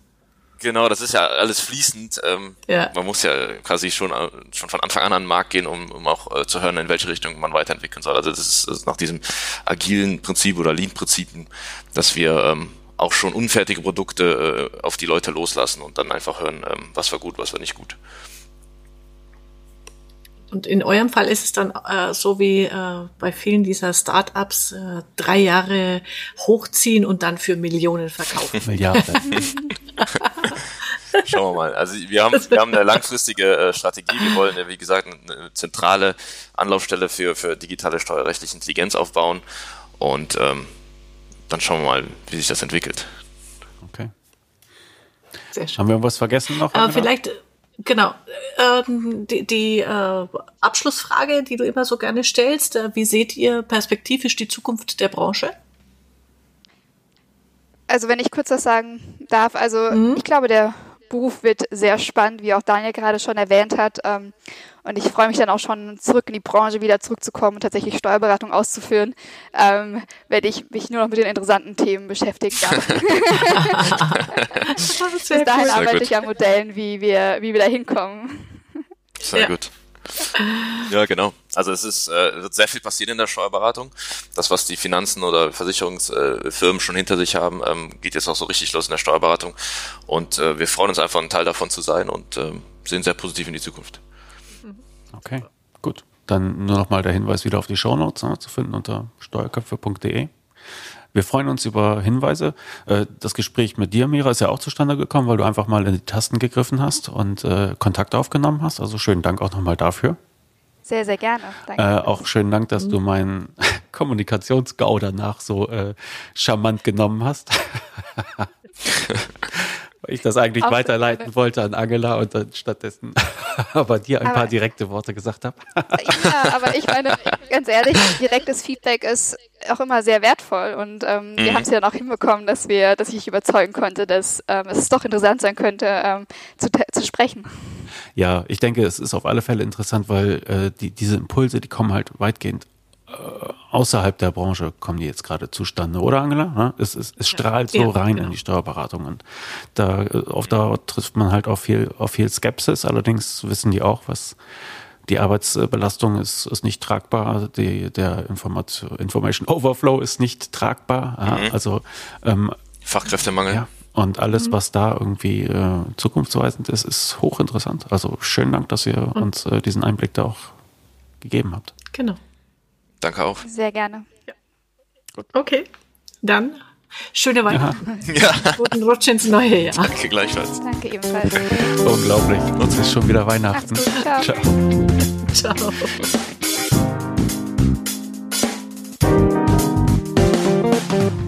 Genau, das ist ja alles fließend. Ähm, ja. Man muss ja quasi schon, äh, schon von Anfang an an den Markt gehen, um, um auch äh, zu hören, in welche Richtung man weiterentwickeln soll. Also das ist, das ist nach diesem agilen Prinzip oder Lean-Prinzipien, dass wir ähm, auch schon unfertige Produkte äh, auf die Leute loslassen und dann einfach hören, ähm, was war gut, was war nicht gut. Und in eurem Fall ist es dann äh, so wie äh, bei vielen dieser Startups äh, drei Jahre hochziehen und dann für Millionen verkaufen. Milliarden. Schauen wir mal. Also wir haben, wir haben eine langfristige äh, Strategie. Wir wollen, wie gesagt, eine zentrale Anlaufstelle für, für digitale steuerrechtliche Intelligenz aufbauen. Und ähm, dann schauen wir mal, wie sich das entwickelt. Okay. Sehr schön. Haben wir irgendwas vergessen noch? Aber vielleicht Genau. Ähm, die die äh, Abschlussfrage, die du immer so gerne stellst, äh, wie seht ihr perspektivisch die Zukunft der Branche? Also wenn ich kurz was sagen darf, also mhm. ich glaube, der Beruf wird sehr spannend, wie auch Daniel gerade schon erwähnt hat. Ähm, und ich freue mich dann auch schon, zurück in die Branche wieder zurückzukommen und tatsächlich Steuerberatung auszuführen, ähm, wenn ich mich nur noch mit den interessanten Themen beschäftigen darf. Bis dahin cool. arbeite ich an Modellen, wie wir, wie wir da hinkommen. Sehr ja. gut. Ja, genau. Also es ist äh, wird sehr viel passieren in der Steuerberatung. Das, was die Finanzen oder Versicherungsfirmen äh, schon hinter sich haben, ähm, geht jetzt auch so richtig los in der Steuerberatung. Und äh, wir freuen uns einfach, ein Teil davon zu sein und äh, sehen sehr positiv in die Zukunft. Okay, gut. Dann nur noch mal der Hinweis wieder auf die Shownotes ne, zu finden unter steuerköpfe.de. Wir freuen uns über Hinweise. Äh, das Gespräch mit dir, Mira, ist ja auch zustande gekommen, weil du einfach mal in die Tasten gegriffen hast und äh, Kontakt aufgenommen hast. Also schönen Dank auch nochmal dafür. Sehr, sehr gerne. Danke. Äh, auch schönen Dank, dass du meinen Kommunikationsgau danach so äh, charmant genommen hast. weil ich das eigentlich Auf weiterleiten wollte an Angela und dann stattdessen aber dir ein aber, paar direkte Worte gesagt habe. ja, aber ich meine, ganz ehrlich, direktes Feedback ist auch immer sehr wertvoll und ähm, mhm. wir haben es ja noch hinbekommen, dass wir, dass ich überzeugen konnte, dass ähm, es doch interessant sein könnte, ähm, zu, zu sprechen. Ja, ich denke, es ist auf alle Fälle interessant, weil äh, die, diese Impulse, die kommen halt weitgehend außerhalb der Branche kommen die jetzt gerade zustande, oder Angela? Es, es, es strahlt so Ja, rein genau. in die Steuerberatung und da äh, auf Dauer trifft man halt auf viel, auf viel Skepsis. Allerdings wissen die auch, was die Arbeitsbelastung ist, ist nicht tragbar, die, der Information, Information Overflow ist nicht tragbar. Ja, also ähm, Fachkräftemangel. ja, und alles, was da irgendwie äh, zukunftsweisend ist, ist hochinteressant. Also schönen Dank, dass ihr uns äh, diesen Einblick da auch gegeben habt. Genau. Danke auch. Sehr gerne. Ja. Okay, dann schöne Weihnachten. Ja. Guten Rutsch ins neue Jahr. Danke gleichfalls. Danke ebenfalls. Unglaublich. Uns ist schon wieder Weihnachten. Ciao. Ciao. Ciao. Ciao.